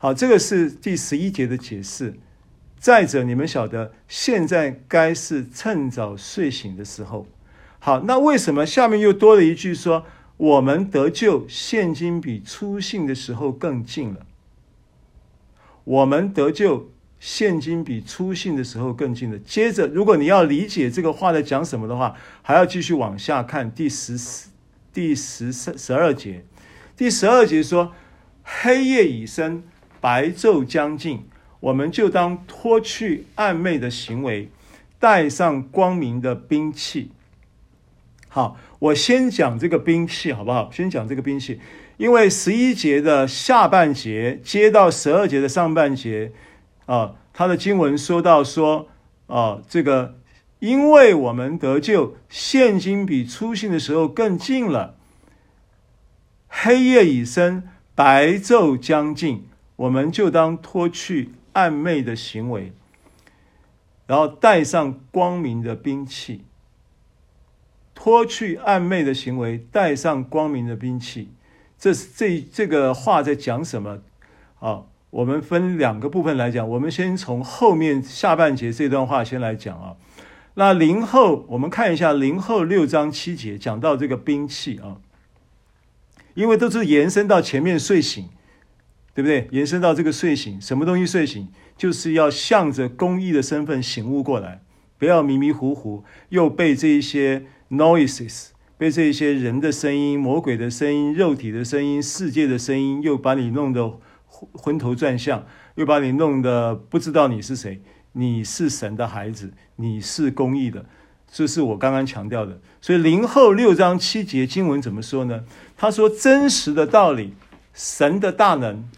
Speaker 1: 好，这个是第十一节的解释。再者，你们晓得，现在该是趁早睡醒的时候。好，那为什么下面又多了一句说，我们得救，现今比初信的时候更近了？我们得救，现今比初信的时候更近了。接着，如果你要理解这个话在讲什么的话，还要继续往下看第十四、第十三、十二节。第十二节说，黑夜已深。白昼将近，我们就当脱去暗昧的行为，带上光明的兵器。好，我先讲这个兵器，好不好？先讲这个兵器，因为十一节的下半节接到十二节的上半节，啊，他的经文说到说，啊，这个因为我们得救，现今比初信的时候更近了。黑夜已深，白昼将近。我们就当脱去暗昧的行为，然后带上光明的兵器。脱去暗昧的行为，带上光明的兵器。这是这这个话在讲什么？啊，我们分两个部分来讲。我们先从后面下半节这段话先来讲啊。那零后，我们看一下零后六章七节讲到这个兵器啊，因为都是延伸到前面睡醒。对不对？延伸到这个睡醒，什么东西睡醒？就是要向着公义的身份醒悟过来，不要迷迷糊糊，又被这一些 noises，被这一些人的声音、魔鬼的声音、肉体的声音、世界的声音，又把你弄得昏头转向，又把你弄得不知道你是谁。你是神的孩子，你是公义的，这是我刚刚强调的。所以林后六章七节经文怎么说呢？他说：“真实的道理，神的大能。”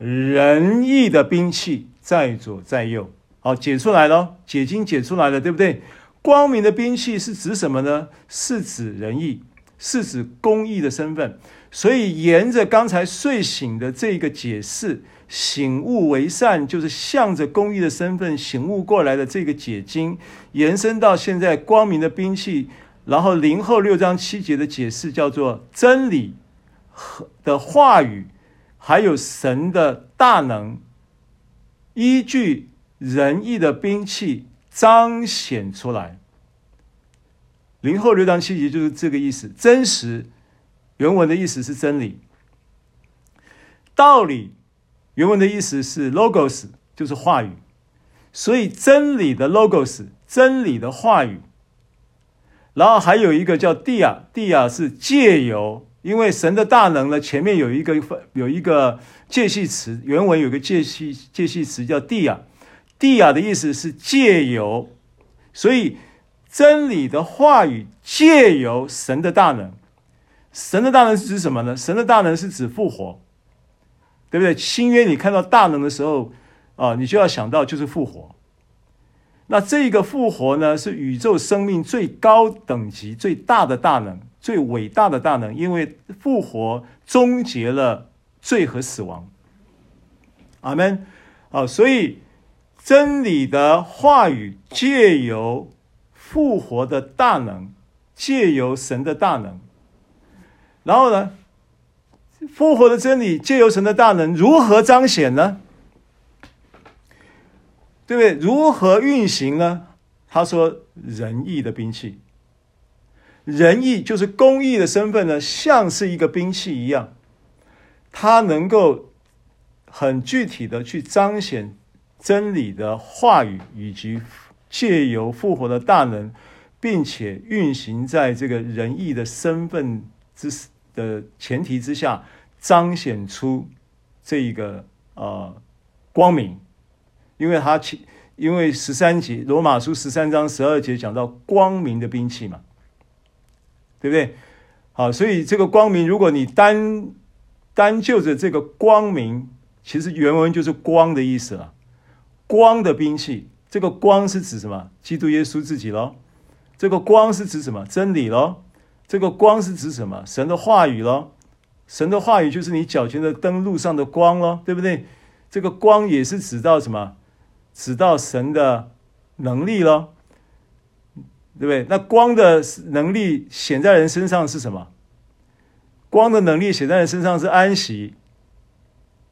Speaker 1: 仁义的兵器在左在右，好，解出来了，解经解出来了，对不对？光明的兵器是指什么呢？是指仁义，是指公义的身份。所以沿着刚才睡醒的这个解释，醒悟为善，就是向着公义的身份醒悟过来的这个解经，延伸到现在光明的兵器，然后零后六章七节的解释叫做真理和的话语。还有神的大能，依据仁义的兵器彰显出来。零后六章七节就是这个意思。真实原文的意思是真理，道理原文的意思是 logos，就是话语。所以真理的 logos，真理的话语。然后还有一个叫 dia，dia 是借由，因为神的大能呢，前面有一个有一个介系词，原文有个介系介系词叫 dia，dia 的意思是借由，所以。真理的话语借由神的大能，神的大能是指什么呢？神的大能是指复活，对不对？新约你看到大能的时候啊，你就要想到就是复活。那这个复活呢，是宇宙生命最高等级、最大的大能、最伟大的大能，因为复活终结了罪和死亡。阿门。啊，所以真理的话语借由。复活的大能，借由神的大能，然后呢，复活的真理借由神的大能如何彰显呢？对不对？如何运行呢？他说：仁义的兵器，仁义就是公义的身份呢，像是一个兵器一样，它能够很具体的去彰显真理的话语以及。借由复活的大能，并且运行在这个仁义的身份之的前提之下，彰显出这一个呃光明，因为他因为十三节罗马书十三章十二节讲到光明的兵器嘛，对不对？好，所以这个光明，如果你单单就着这个光明，其实原文就是光的意思了，光的兵器。这个光是指什么？基督耶稣自己喽。这个光是指什么？真理喽。这个光是指什么？神的话语喽。神的话语就是你脚前的灯，路上的光喽，对不对？这个光也是指到什么？指到神的能力喽，对不对？那光的能力显在人身上是什么？光的能力显在人身上是安息。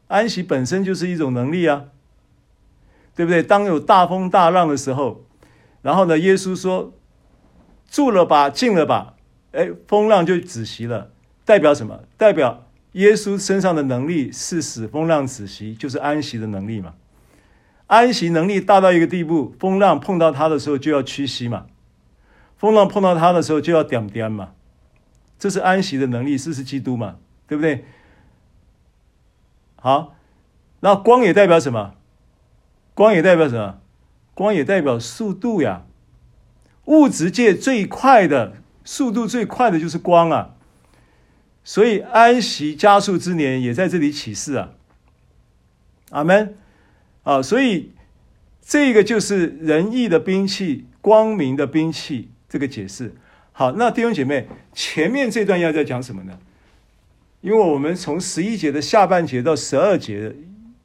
Speaker 1: 安息本身就是一种能力啊。对不对？当有大风大浪的时候，然后呢，耶稣说：“住了吧，静了吧。”哎，风浪就止息了。代表什么？代表耶稣身上的能力是使风浪止息，就是安息的能力嘛。安息能力大到一个地步，风浪碰到他的时候就要屈膝嘛。风浪碰到他的时候就要点点嘛。这是安息的能力，这是基督嘛？对不对？好，那光也代表什么？光也代表什么？光也代表速度呀！物质界最快的速度最快的就是光啊！所以安息加速之年也在这里启示啊！阿门啊！所以这个就是仁义的兵器，光明的兵器，这个解释。好，那弟兄姐妹，前面这段要在讲什么呢？因为我们从十一节的下半节到十二节，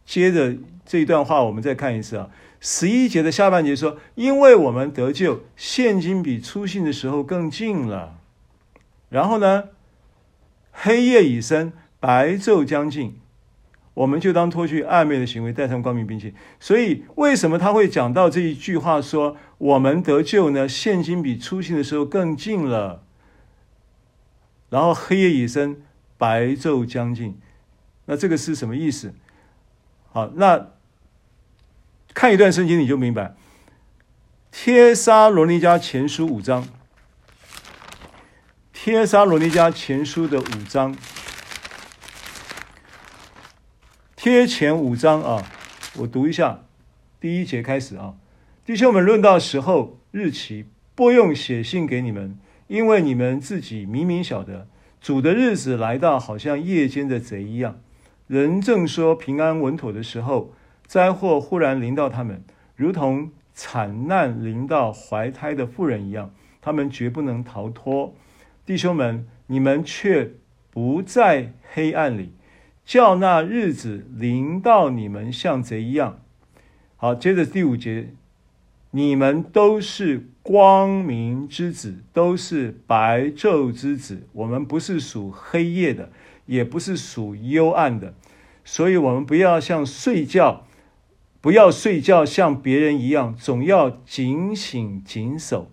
Speaker 1: 接着。这一段话我们再看一次啊，十一节的下半节说：“因为我们得救，现今比初信的时候更近了。”然后呢，黑夜已深，白昼将近，我们就当脱去暧昧的行为，带上光明兵器。所以，为什么他会讲到这一句话说：“我们得救呢？现今比初信的时候更近了。”然后黑夜已深，白昼将近，那这个是什么意思？好，那看一段圣经你就明白。帖撒罗尼迦前书五章，帖撒罗尼迦前书的五章，贴前五章啊，我读一下，第一节开始啊，弟兄们，论到时候日期，不用写信给你们，因为你们自己明明晓得，主的日子来到，好像夜间的贼一样。人正说平安稳妥的时候，灾祸忽然临到他们，如同惨难临到怀胎的妇人一样，他们绝不能逃脱。弟兄们，你们却不在黑暗里，叫那日子临到你们像贼一样。好，接着第五节，你们都是光明之子，都是白昼之子。我们不是属黑夜的。也不是属幽暗的，所以我们不要像睡觉、不要睡觉，像别人一样，总要警醒谨守，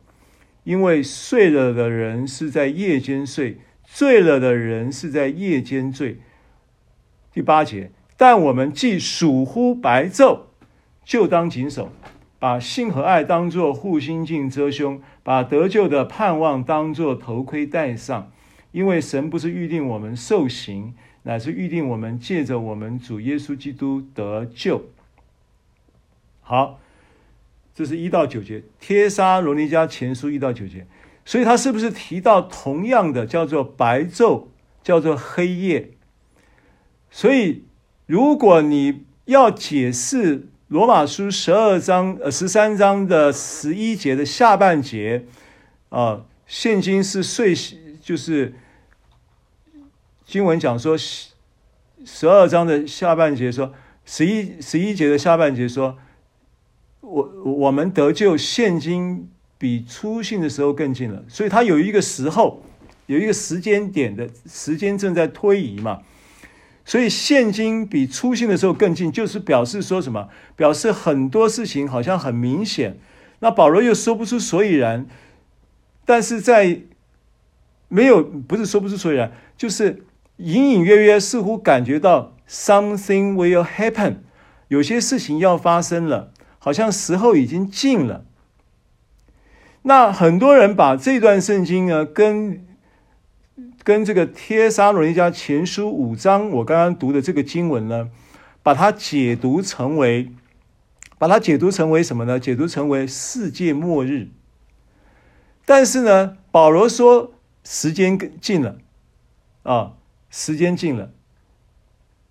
Speaker 1: 因为睡了的人是在夜间睡，醉了的人是在夜间醉。第八节，但我们既属乎白昼，就当谨守，把性和爱当作护心镜遮胸，把得救的盼望当作头盔戴上，因为神不是预定我们受刑。乃是预定我们借着我们主耶稣基督得救。好，这是一到九节，帖撒罗尼迦前书一到九节。所以，他是不是提到同样的叫做白昼，叫做黑夜？所以，如果你要解释罗马书十二章呃十三章的十一节的下半节啊、现今是睡就是。经文讲说，十二章的下半节说，十一十一节的下半节说，我我们得救，现今比初信的时候更近了。所以它有一个时候，有一个时间点的时间正在推移嘛。所以现今比初信的时候更近，就是表示说什么？表示很多事情好像很明显。那保罗又说不出所以然，但是在没有不是说不出所以然，就是。隐隐约约，似乎感觉到 something will happen，有些事情要发生了，好像时候已经近了。那很多人把这段圣经呢，跟跟这个帖撒罗尼迦前书五章我刚刚读的这个经文呢，把它解读成为，把它解读成为什么呢？解读成为世界末日。但是呢，保罗说时间近了，啊。时间近了，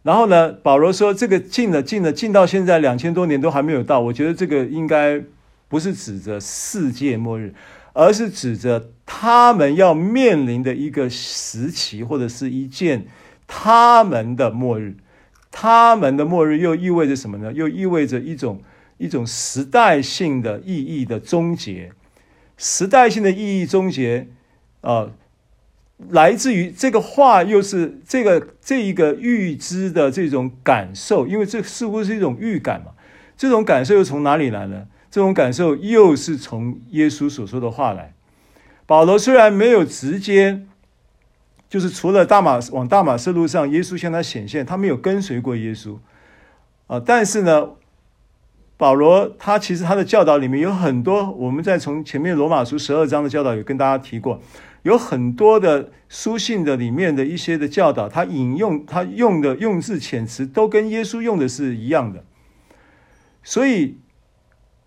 Speaker 1: 然后呢，保罗说这个近了，近了，近到现在两千多年都还没有到。我觉得这个应该不是指着世界末日，而是指着他们要面临的一个时期，或者是一件他们的末日。他们的末日又意味着什么呢？又意味着一种一种时代性的意义的终结，时代性的意义终结啊。呃来自于这个话，又是这个这一个预知的这种感受，因为这似乎是一种预感嘛。这种感受又从哪里来呢？这种感受又是从耶稣所说的话来。保罗虽然没有直接，就是除了大马往大马色路上，耶稣向他显现，他没有跟随过耶稣啊。但是呢，保罗他其实他的教导里面有很多，我们在从前面罗马书十二章的教导有跟大家提过。有很多的书信的里面的一些的教导，他引用他用的用字遣词都跟耶稣用的是一样的，所以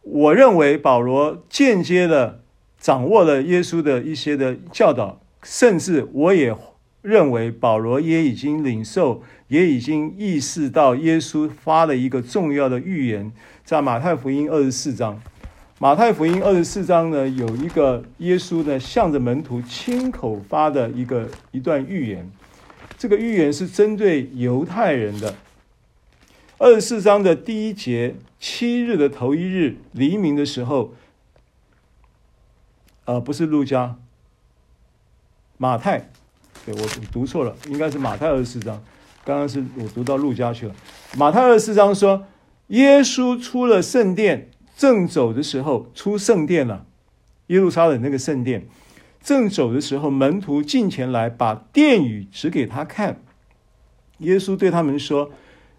Speaker 1: 我认为保罗间接的掌握了耶稣的一些的教导，甚至我也认为保罗也已经领受，也已经意识到耶稣发了一个重要的预言，在马太福音二十四章。马太福音二十四章呢，有一个耶稣呢，向着门徒亲口发的一个一段预言。这个预言是针对犹太人的。二十四章的第一节，七日的头一日黎明的时候，呃，不是路加，马太，对，我读错了，应该是马太二十四章。刚刚是我读到路加去了。马太二十四章说，耶稣出了圣殿。正走的时候，出圣殿了，耶路撒冷那个圣殿。正走的时候，门徒进前来，把殿宇指给他看。耶稣对他们说：“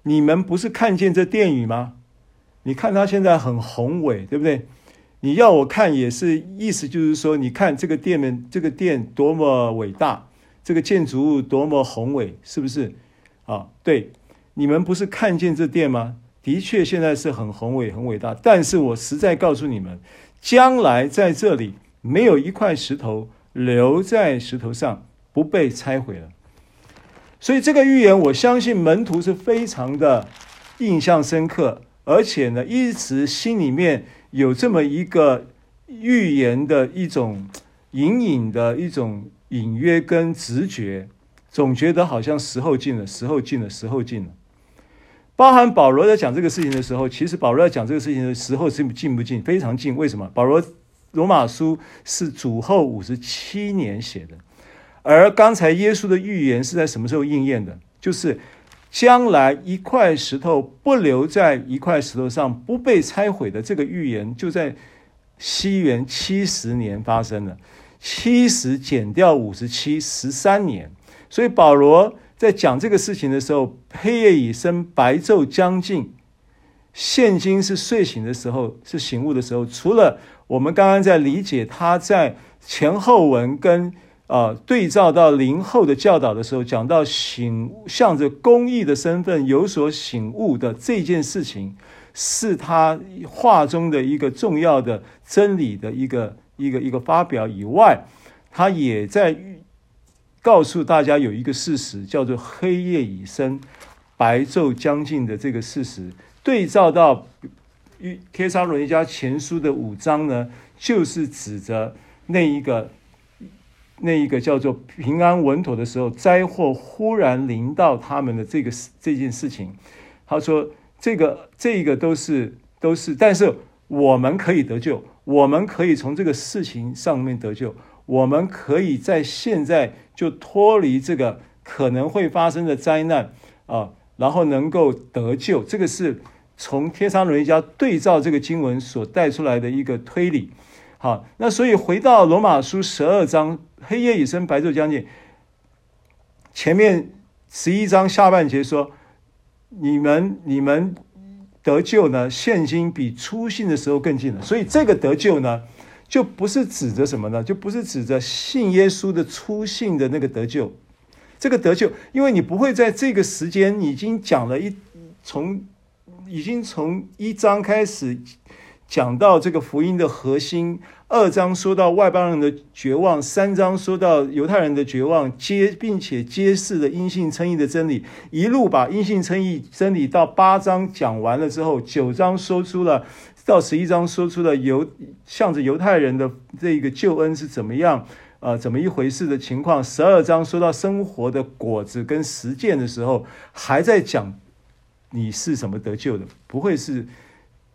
Speaker 1: 你们不是看见这殿宇吗？你看它现在很宏伟，对不对？你要我看也是，意思就是说，你看这个殿门，这个殿多么伟大，这个建筑物多么宏伟，是不是？啊，对，你们不是看见这殿吗？”的确，现在是很宏伟、很伟大。但是我实在告诉你们，将来在这里没有一块石头留在石头上不被拆毁了。所以这个预言，我相信门徒是非常的印象深刻，而且呢，一直心里面有这么一个预言的一种隐隐的一种隐约跟直觉，总觉得好像时候近了，时候近了，时候近了。包含保罗在讲这个事情的时候，其实保罗在讲这个事情的时候是近不近？非常近。为什么？保罗罗马书是主后五十七年写的，而刚才耶稣的预言是在什么时候应验的？就是将来一块石头不留在一块石头上，不被拆毁的这个预言，就在西元七十年发生了。七十减掉五十七，十三年。所以保罗在讲这个事情的时候，黑夜已深，白昼将近，现今是睡醒的时候，是醒悟的时候。除了我们刚刚在理解他在前后文跟。啊、对照到林后的教导的时候，讲到醒，向着公义的身份有所醒悟的这件事情，是他话中的一个重要的真理的一个一个一个发表以外，他也在告诉大家有一个事实，叫做黑夜已深，白昼将近的这个事实。对照到《帖撒罗尼迦前书》的五章呢，就是指着那一个。那一个叫做平安稳妥的时候，灾祸忽然临到他们的这个这件事情，他说这个这个都是都是，但是我们可以得救，我们可以从这个事情上面得救，我们可以在现在就脱离这个可能会发生的灾难啊，然后能够得救。这个是从帖撒罗尼迦对照这个经文所带出来的一个推理。好，那所以回到罗马书十二章。黑夜已深，白昼将近。前面十一章下半节说：“你们你们得救呢，现今比初信的时候更近了。”所以这个得救呢，就不是指着什么呢？就不是指着信耶稣的初信的那个得救。这个得救，因为你不会在这个时间已经讲了一从已经从一章开始。讲到这个福音的核心，二章说到外邦人的绝望，三章说到犹太人的绝望，揭并且揭示了因信称义的真理，一路把因信称义真理到八章讲完了之后，九章说出了到十一章说出了犹向着犹太人的这个救恩是怎么样，呃，怎么一回事的情况，十二章说到生活的果子跟实践的时候，还在讲你是什么得救的，不会是。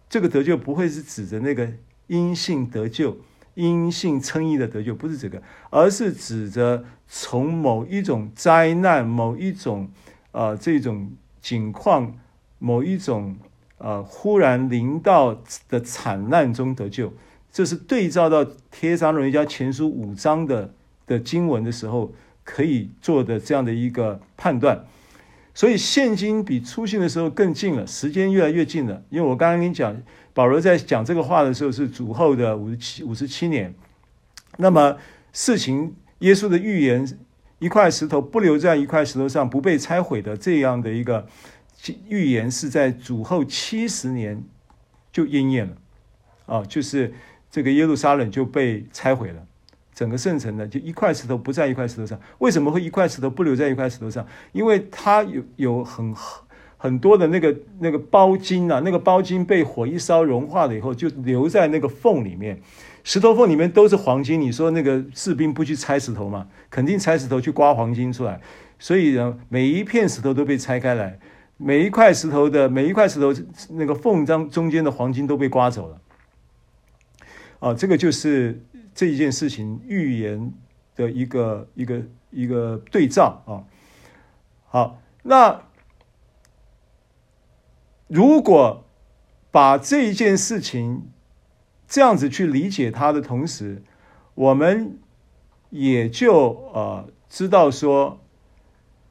Speaker 1: 这个得救不会是指着那个因信得救、因信称义的得救，不是这个，而是指着从某一种灾难、某一种呃这种境况、某一种呃忽然临到的惨难中得救。这是对照到帖撒罗尼迦前书五章的的经文的时候，可以做的这样的一个判断。所以现今比出信的时候更近了，时间越来越近了。因为我刚刚跟你讲，保罗在讲这个话的时候是主后的五十七五十七年。那么事情，耶稣的预言，一块石头不留在一块石头上，不被拆毁的这样的一个预言，是在主后七十年就应验了。啊，就是这个耶路撒冷就被拆毁了。整个圣城的，就一块石头不在一块石头上。为什么会一块石头不留在一块石头上？因为它有有很很多的那个那个包金啊，那个包金被火一烧融化了以后，就留在那个缝里面。石头缝里面都是黄金。你说那个士兵不去拆石头吗？肯定拆石头去刮黄金出来。所以呢，每一片石头都被拆开来，每一块石头的每一块石头那个缝当中间的黄金都被刮走了。啊，这个就是。这一件事情预言的一个一个一个对照啊，好，那如果把这一件事情这样子去理解它的同时，我们也就呃知道说，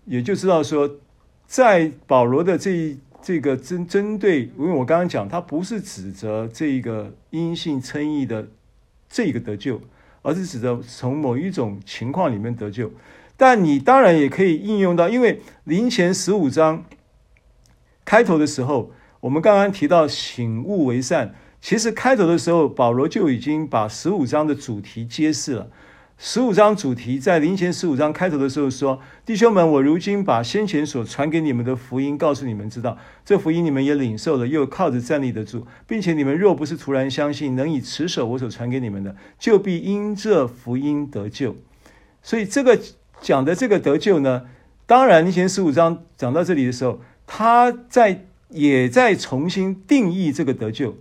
Speaker 1: 也就知道说，在保罗的这一这个针针对，因为我刚刚讲，他不是指责这个阴性称义的。这个得救，而是指的从某一种情况里面得救。但你当然也可以应用到，因为林前十五章开头的时候，我们刚刚提到醒悟为善，其实开头的时候，保罗就已经把十五章的主题揭示了。十五章主题在林前十五章开头的时候说：“弟兄们，我如今把先前所传给你们的福音告诉你们知道，这福音你们也领受了，又靠着站立得住，并且你们若不是突然相信，能以持守我所传给你们的，就必因这福音得救。”所以这个讲的这个得救呢，当然林前十五章讲到这里的时候，他在也在重新定义这个得救。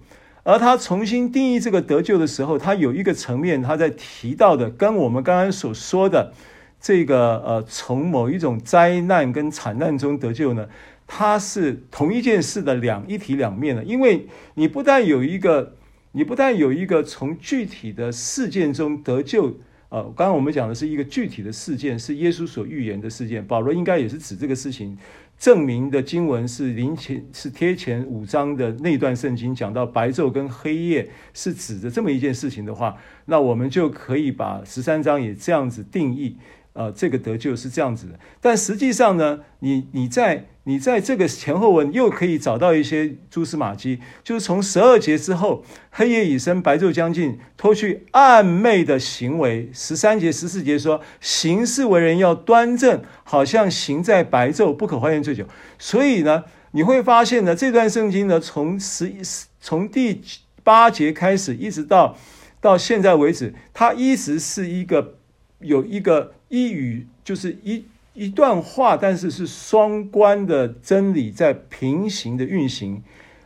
Speaker 1: 而他重新定义这个得救的时候，他有一个层面，他在提到的，跟我们刚刚所说的这个呃，从某一种灾难跟惨难中得救呢，它是同一件事的两一体两面的，因为你不但有一个，你不但有一个从具体的事件中得救，呃，刚刚我们讲的是一个具体的事件，是耶稣所预言的事件，保罗应该也是指这个事情。证明的经文是临前是贴前五章的那段圣经，讲到白昼跟黑夜是指的这么一件事情的话，那我们就可以把十三章也这样子定义。呃，这个得救是这样子的，但实际上呢，你你在你在这个前后文又可以找到一些蛛丝马迹，就是从十二节之后，黑夜已深，白昼将近，脱去暗昧的行为。十三节、十四节说，行事为人要端正，好像行在白昼，不可欢宴醉酒。所以呢，你会发现呢，这段圣经呢，从十从第八节开始，一直到到现在为止，它一直是一个有一个。一语就是一一段话，但是是双关的真理在平行的运行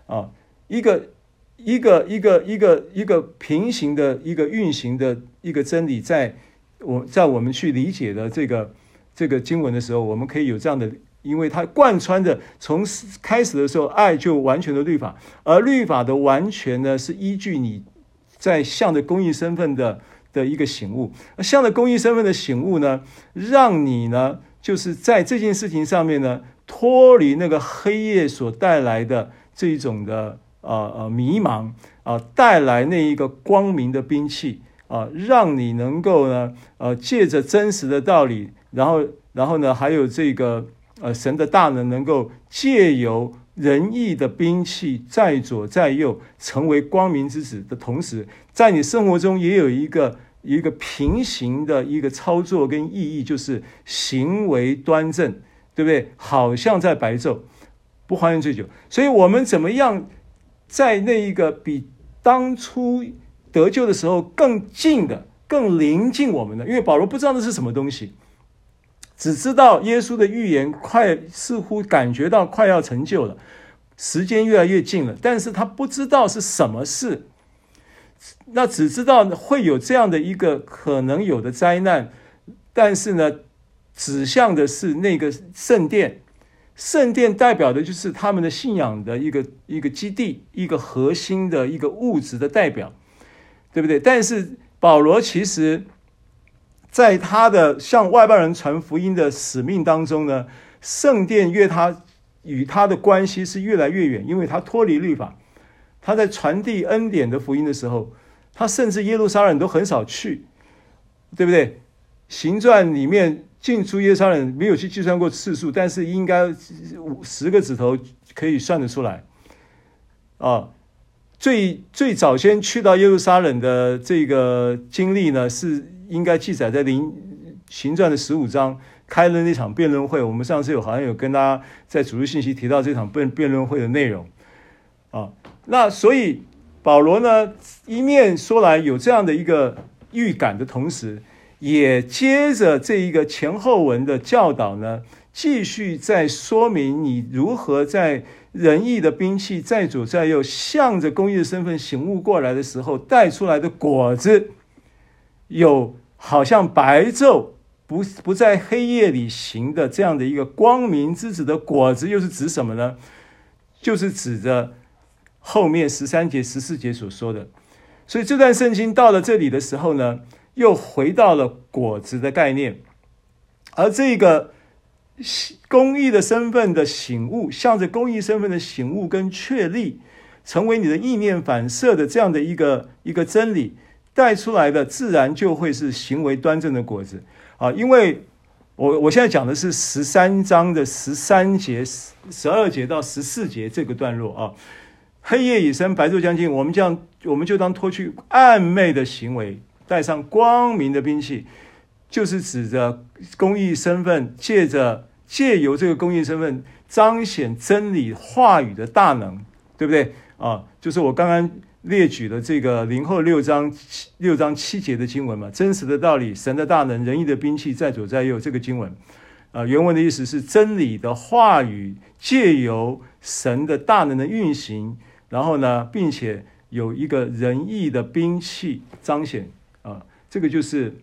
Speaker 1: 啊，一个一个一个一个一个平行的一个运行的一个真理，在我在我们去理解的这个这个经文的时候，我们可以有这样的，因为它贯穿着从开始的时候，爱就完全的律法，而律法的完全呢，是依据你在向着公义身份的。的一个醒悟，向着公义身份的醒悟呢，让你呢，就是在这件事情上面呢，脱离那个黑夜所带来的这一种的呃呃迷茫啊、呃，带来那一个光明的兵器啊、呃，让你能够呢，呃，借着真实的道理，然后然后呢，还有这个呃神的大能，能够借由仁义的兵器在左在右，成为光明之子的同时。在你生活中也有一个一个平行的一个操作跟意义，就是行为端正，对不对？好像在白昼，不欢迎醉酒。所以，我们怎么样在那一个比当初得救的时候更近的、更临近我们的？因为保罗不知道那是什么东西，只知道耶稣的预言快，似乎感觉到快要成就了，时间越来越近了，但是他不知道是什么事。那只知道会有这样的一个可能有的灾难，但是呢，指向的是那个圣殿，圣殿代表的就是他们的信仰的一个一个基地，一个核心的一个物质的代表，对不对？但是保罗其实在他的向外邦人传福音的使命当中呢，圣殿越他与他的关系是越来越远，因为他脱离律法。他在传递恩典的福音的时候，他甚至耶路撒冷都很少去，对不对？行传里面进出耶路撒冷没有去计算过次数，但是应该五十个指头可以算得出来。啊，最最早先去到耶路撒冷的这个经历呢，是应该记载在灵行传的十五章，开了那场辩论会。我们上次有好像有跟大家在主日信息提到这场辩辩论会的内容，啊。那所以保罗呢，一面说来有这样的一个预感的同时，也接着这一个前后文的教导呢，继续在说明你如何在仁义的兵器在左在右，向着公义的身份醒悟过来的时候带出来的果子，有好像白昼不不在黑夜里行的这样的一个光明之子的果子，又是指什么呢？就是指着。后面十三节、十四节所说的，所以这段圣经到了这里的时候呢，又回到了果子的概念，而这个公益的身份的醒悟，向着公益身份的醒悟跟确立，成为你的意念反射的这样的一个一个真理带出来的，自然就会是行为端正的果子啊！因为我我现在讲的是十三章的十三节、十十二节到十四节这个段落啊。黑夜已深，白昼将近，我们将我们就当脱去暗昧的行为，带上光明的兵器，就是指着公义身份，借着借由这个公义身份彰显真理话语的大能，对不对啊？就是我刚刚列举的这个林后六章六章七节的经文嘛，真实的道理，神的大能，仁义的兵器在左在右，这个经文啊，原文的意思是真理的话语借由神的大能的运行。然后呢，并且有一个仁义的兵器彰显啊，这个就是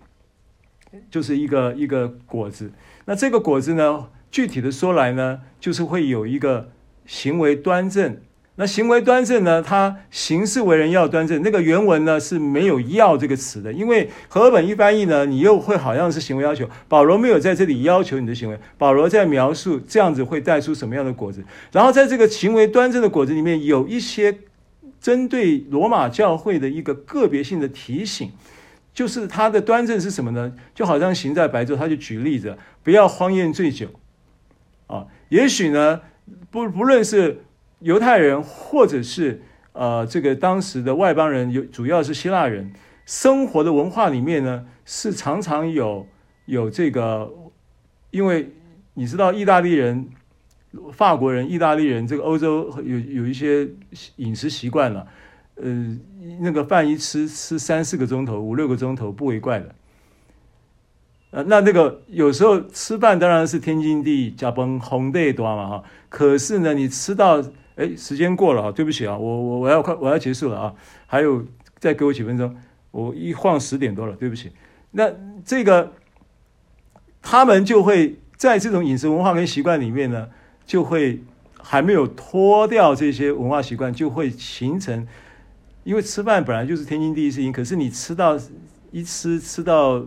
Speaker 1: 就是一个一个果子。那这个果子呢，具体的说来呢，就是会有一个行为端正。那行为端正呢，他行事为人要端正。那个原文呢是没有“要”这个词的，因为和合本一翻译呢，你又会好像是行为要求。保罗没有在这里要求你的行为，保罗在描述这样子会带出什么样的果子。然后在这个行为端正的果子里面，有一些针对罗马教会的一个个别性的提醒，就是他的端正是什么呢？就好像行在白昼，他就举例子，不要荒宴醉酒啊。也许呢，不不论是。犹太人或者是呃，这个当时的外邦人，有主要是希腊人，生活的文化里面呢，是常常有有这个，因为你知道，意大利人、法国人、意大利人，这个欧洲有有一些饮食习惯了，呃，那个饭一吃吃三四个钟头、五六个钟头不为怪的。呃，那那个有时候吃饭当然是天经地义，加崩红的多嘛哈，可是呢，你吃到。哎，时间过了啊，对不起啊，我我我要快我要结束了啊，还有再给我几分钟，我一晃十点多了，对不起。那这个他们就会在这种饮食文化跟习惯里面呢，就会还没有脱掉这些文化习惯，就会形成，因为吃饭本来就是天经地义事情，可是你吃到一吃吃到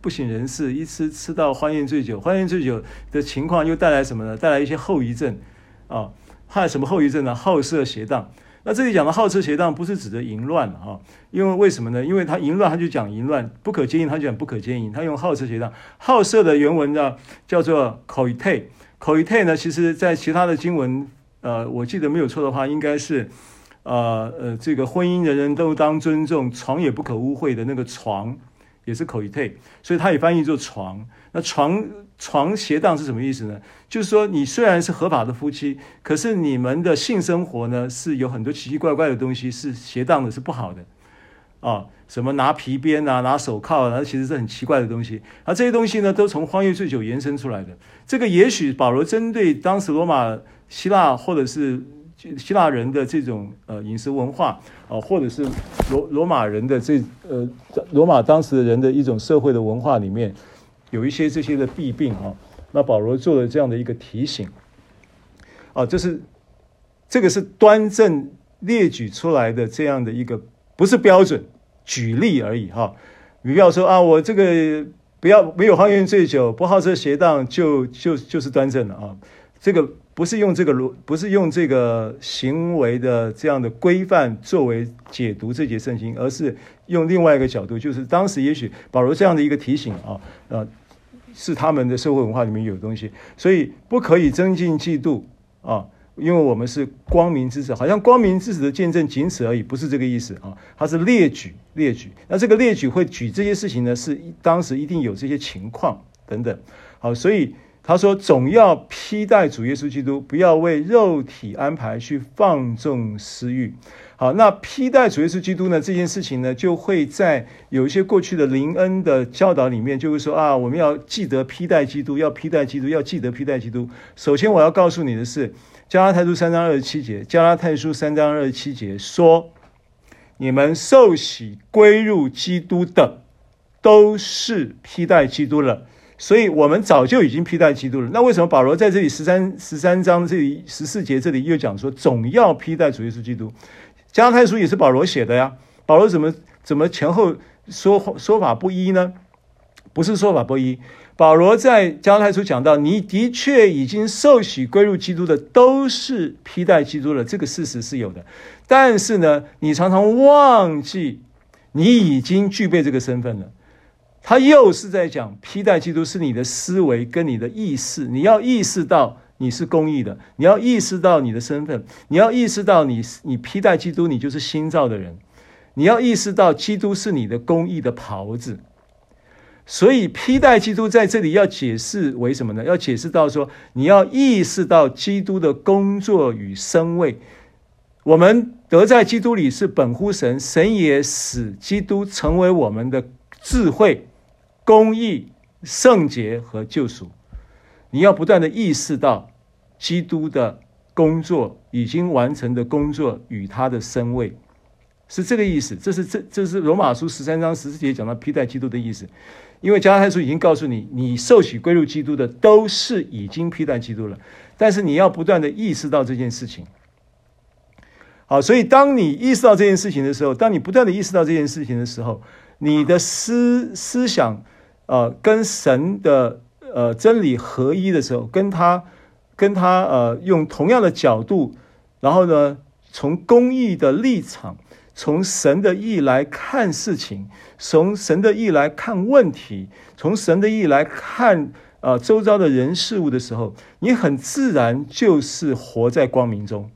Speaker 1: 不省人事，一吃吃到欢宴醉酒，欢宴醉酒的情况又带来什么呢？带来一些后遗症啊。害什么后遗症呢？好色邪荡。那这里讲的好色邪荡，不是指的淫乱啊，因为为什么呢？因为他淫乱，他就讲淫乱；不可奸淫，他就讲不可奸淫。他用好色邪荡。好色的原文呢，叫做 koite，koite 呢，其实在其他的经文，呃，我记得没有错的话，应该是，呃呃，这个婚姻人人都当尊重，床也不可污秽的那个床，也是 koite，所以他也翻译作床。那床。床邪荡是什么意思呢？就是说，你虽然是合法的夫妻，可是你们的性生活呢，是有很多奇奇怪怪的东西，是邪荡的，是不好的啊。什么拿皮鞭啊，拿手铐啊，那其实是很奇怪的东西。而这些东西呢，都从荒宴醉酒延伸出来的。这个也许保罗针对当时罗马、希腊或者是希腊人的这种呃饮食文化啊，或者是罗罗马人的这呃罗马当时的人的一种社会的文化里面。有一些这些的弊病啊，那保罗做了这样的一个提醒啊，就是这个是端正列举出来的这样的一个不是标准举例而已哈。你不要说啊，我这个不要没有荒宴醉酒，不好色邪荡，就就就是端正了啊。这个不是用这个逻，不是用这个行为的这样的规范作为解读这节圣经，而是用另外一个角度，就是当时也许保罗这样的一个提醒啊，呃，是他们的社会文化里面有东西，所以不可以增进嫉妒啊，因为我们是光明之子，好像光明之子的见证仅此而已，不是这个意思啊，他是列举列举，那这个列举会举这些事情呢，是当时一定有这些情况等等，好，所以。他说：“总要披戴主耶稣基督，不要为肉体安排去放纵私欲。”好，那披戴主耶稣基督呢？这件事情呢，就会在有一些过去的灵恩的教导里面，就会说啊，我们要记得披戴基督，要披戴基督，要记得披戴基督。首先，我要告诉你的是，《加拉太书》三章二十七节，《加拉太书》三章二十七节说：“你们受洗归入基督的，都是披戴基督了。”所以我们早就已经披戴基督了。那为什么保罗在这里十三十三章这里十四节这里又讲说总要披戴主耶稣基督？加太书也是保罗写的呀。保罗怎么怎么前后说说法不一呢？不是说法不一。保罗在加太书讲到，你的确已经受洗归入基督的，都是披戴基督了。这个事实是有的。但是呢，你常常忘记你已经具备这个身份了。他又是在讲披戴基督是你的思维跟你的意识，你要意识到你是公义的，你要意识到你的身份，你要意识到你你披戴基督，你就是新造的人，你要意识到基督是你的公义的袍子。所以披戴基督在这里要解释为什么呢？要解释到说，你要意识到基督的工作与身位。我们得在基督里是本乎神，神也使基督成为我们的智慧。公义、圣洁和救赎，你要不断的意识到基督的工作已经完成的工作与他的身位，是这个意思。这是这这是罗马书十三章十四节讲到披戴基督的意思。因为加太书已经告诉你，你受洗归入基督的都是已经披戴基督了。但是你要不断的意识到这件事情。好，所以当你意识到这件事情的时候，当你不断的意识到这件事情的时候，你的思思想，呃，跟神的呃真理合一的时候，跟他跟他呃用同样的角度，然后呢，从公义的立场，从神的意来看事情，从神的意来看问题，从神的意来看呃周遭的人事物的时候，你很自然就是活在光明中。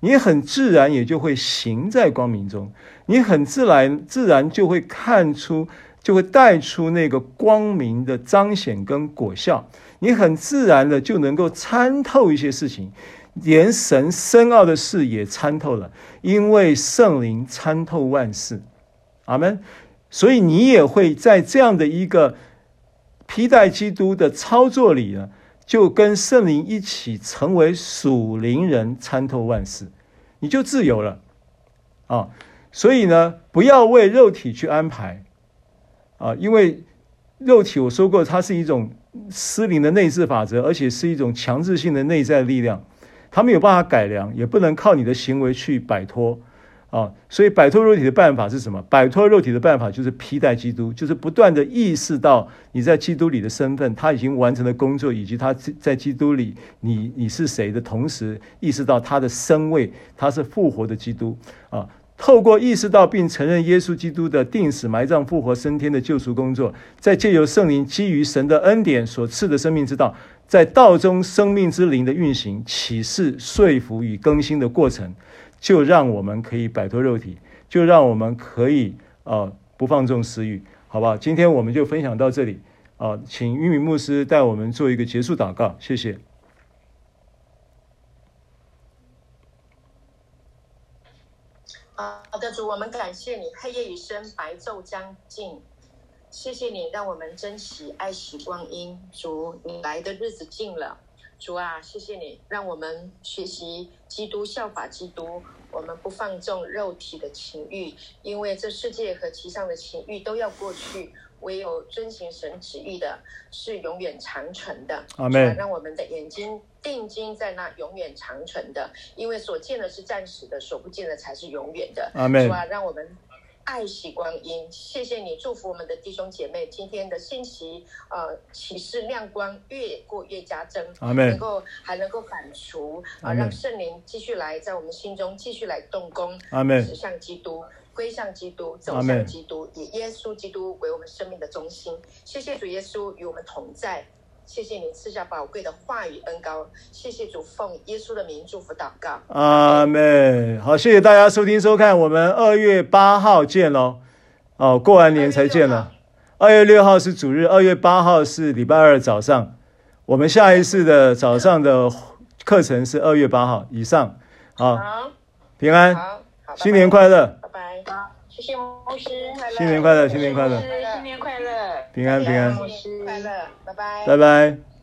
Speaker 1: 你很自然也就会行在光明中，你很自然自然就会看出，就会带出那个光明的彰显跟果效。你很自然的就能够参透一些事情，连神深奥的事也参透了，因为圣灵参透万事。阿门。所以你也会在这样的一个披戴基督的操作里呢。就跟圣灵一起成为属灵人，参透万事，你就自由了啊！所以呢，不要为肉体去安排啊，因为肉体我说过，它是一种失灵的内置法则，而且是一种强制性的内在力量，它没有办法改良，也不能靠你的行为去摆脱。啊，所以摆脱肉体的办法是什么？摆脱肉体的办法就是披戴基督，就是不断的意识到你在基督里的身份，他已经完成了工作，以及他在基督里你你是谁的同时，意识到他的身位，他是复活的基督啊。透过意识到并承认耶稣基督的钉死、埋葬、复活、升天的救赎工作，再借由圣灵基于神的恩典所赐的生命之道，在道中生命之灵的运行、启示、说服与更新的过程。就让我们可以摆脱肉体，就让我们可以呃不放纵私欲，好不好？今天我们就分享到这里啊、请玉米牧师带我们做一个结束祷告，谢谢。
Speaker 2: 好的，主，我们感谢你，黑夜已深，白昼将近，谢谢你让我们珍惜爱惜光阴，主，你来的日子近了。主啊，谢谢你让我们学习基督，效法基督。我们不放纵肉体的情欲，因为这世界和其上的情欲都要过去，唯有遵行神旨意的是永远长存的。阿门。让我们的眼睛定睛在那永远长存的，因为所见的是暂时的，所不见的才是永远的。阿门。主啊，让我们。爱惜光阴，谢谢你祝福我们的弟兄姐妹。今天的信息，呃，启示亮光越过越加增，能够还能够反刍啊，让圣灵继续来在我们心中继续来动工，指向基督，归向基督，走向基督，以耶稣基督为我们生命的中心。谢谢主耶稣与我们同在。谢谢你赐下宝贵的话语恩膏，谢谢主奉耶稣的名祝福祷告。
Speaker 1: 阿门。好，谢谢大家收听收看，我们二月八号见喽。哦，过完年才见了。二月六号是主日，二月八号是礼拜二早上。我们下一次的早上的课程是二月八号以上。好，好平安，新年快
Speaker 2: 乐，谢谢牧师，
Speaker 1: 新年快乐，新年快乐，
Speaker 2: 新年快乐，
Speaker 1: 平安平安，
Speaker 2: 牧师快乐，拜拜，
Speaker 1: 拜拜。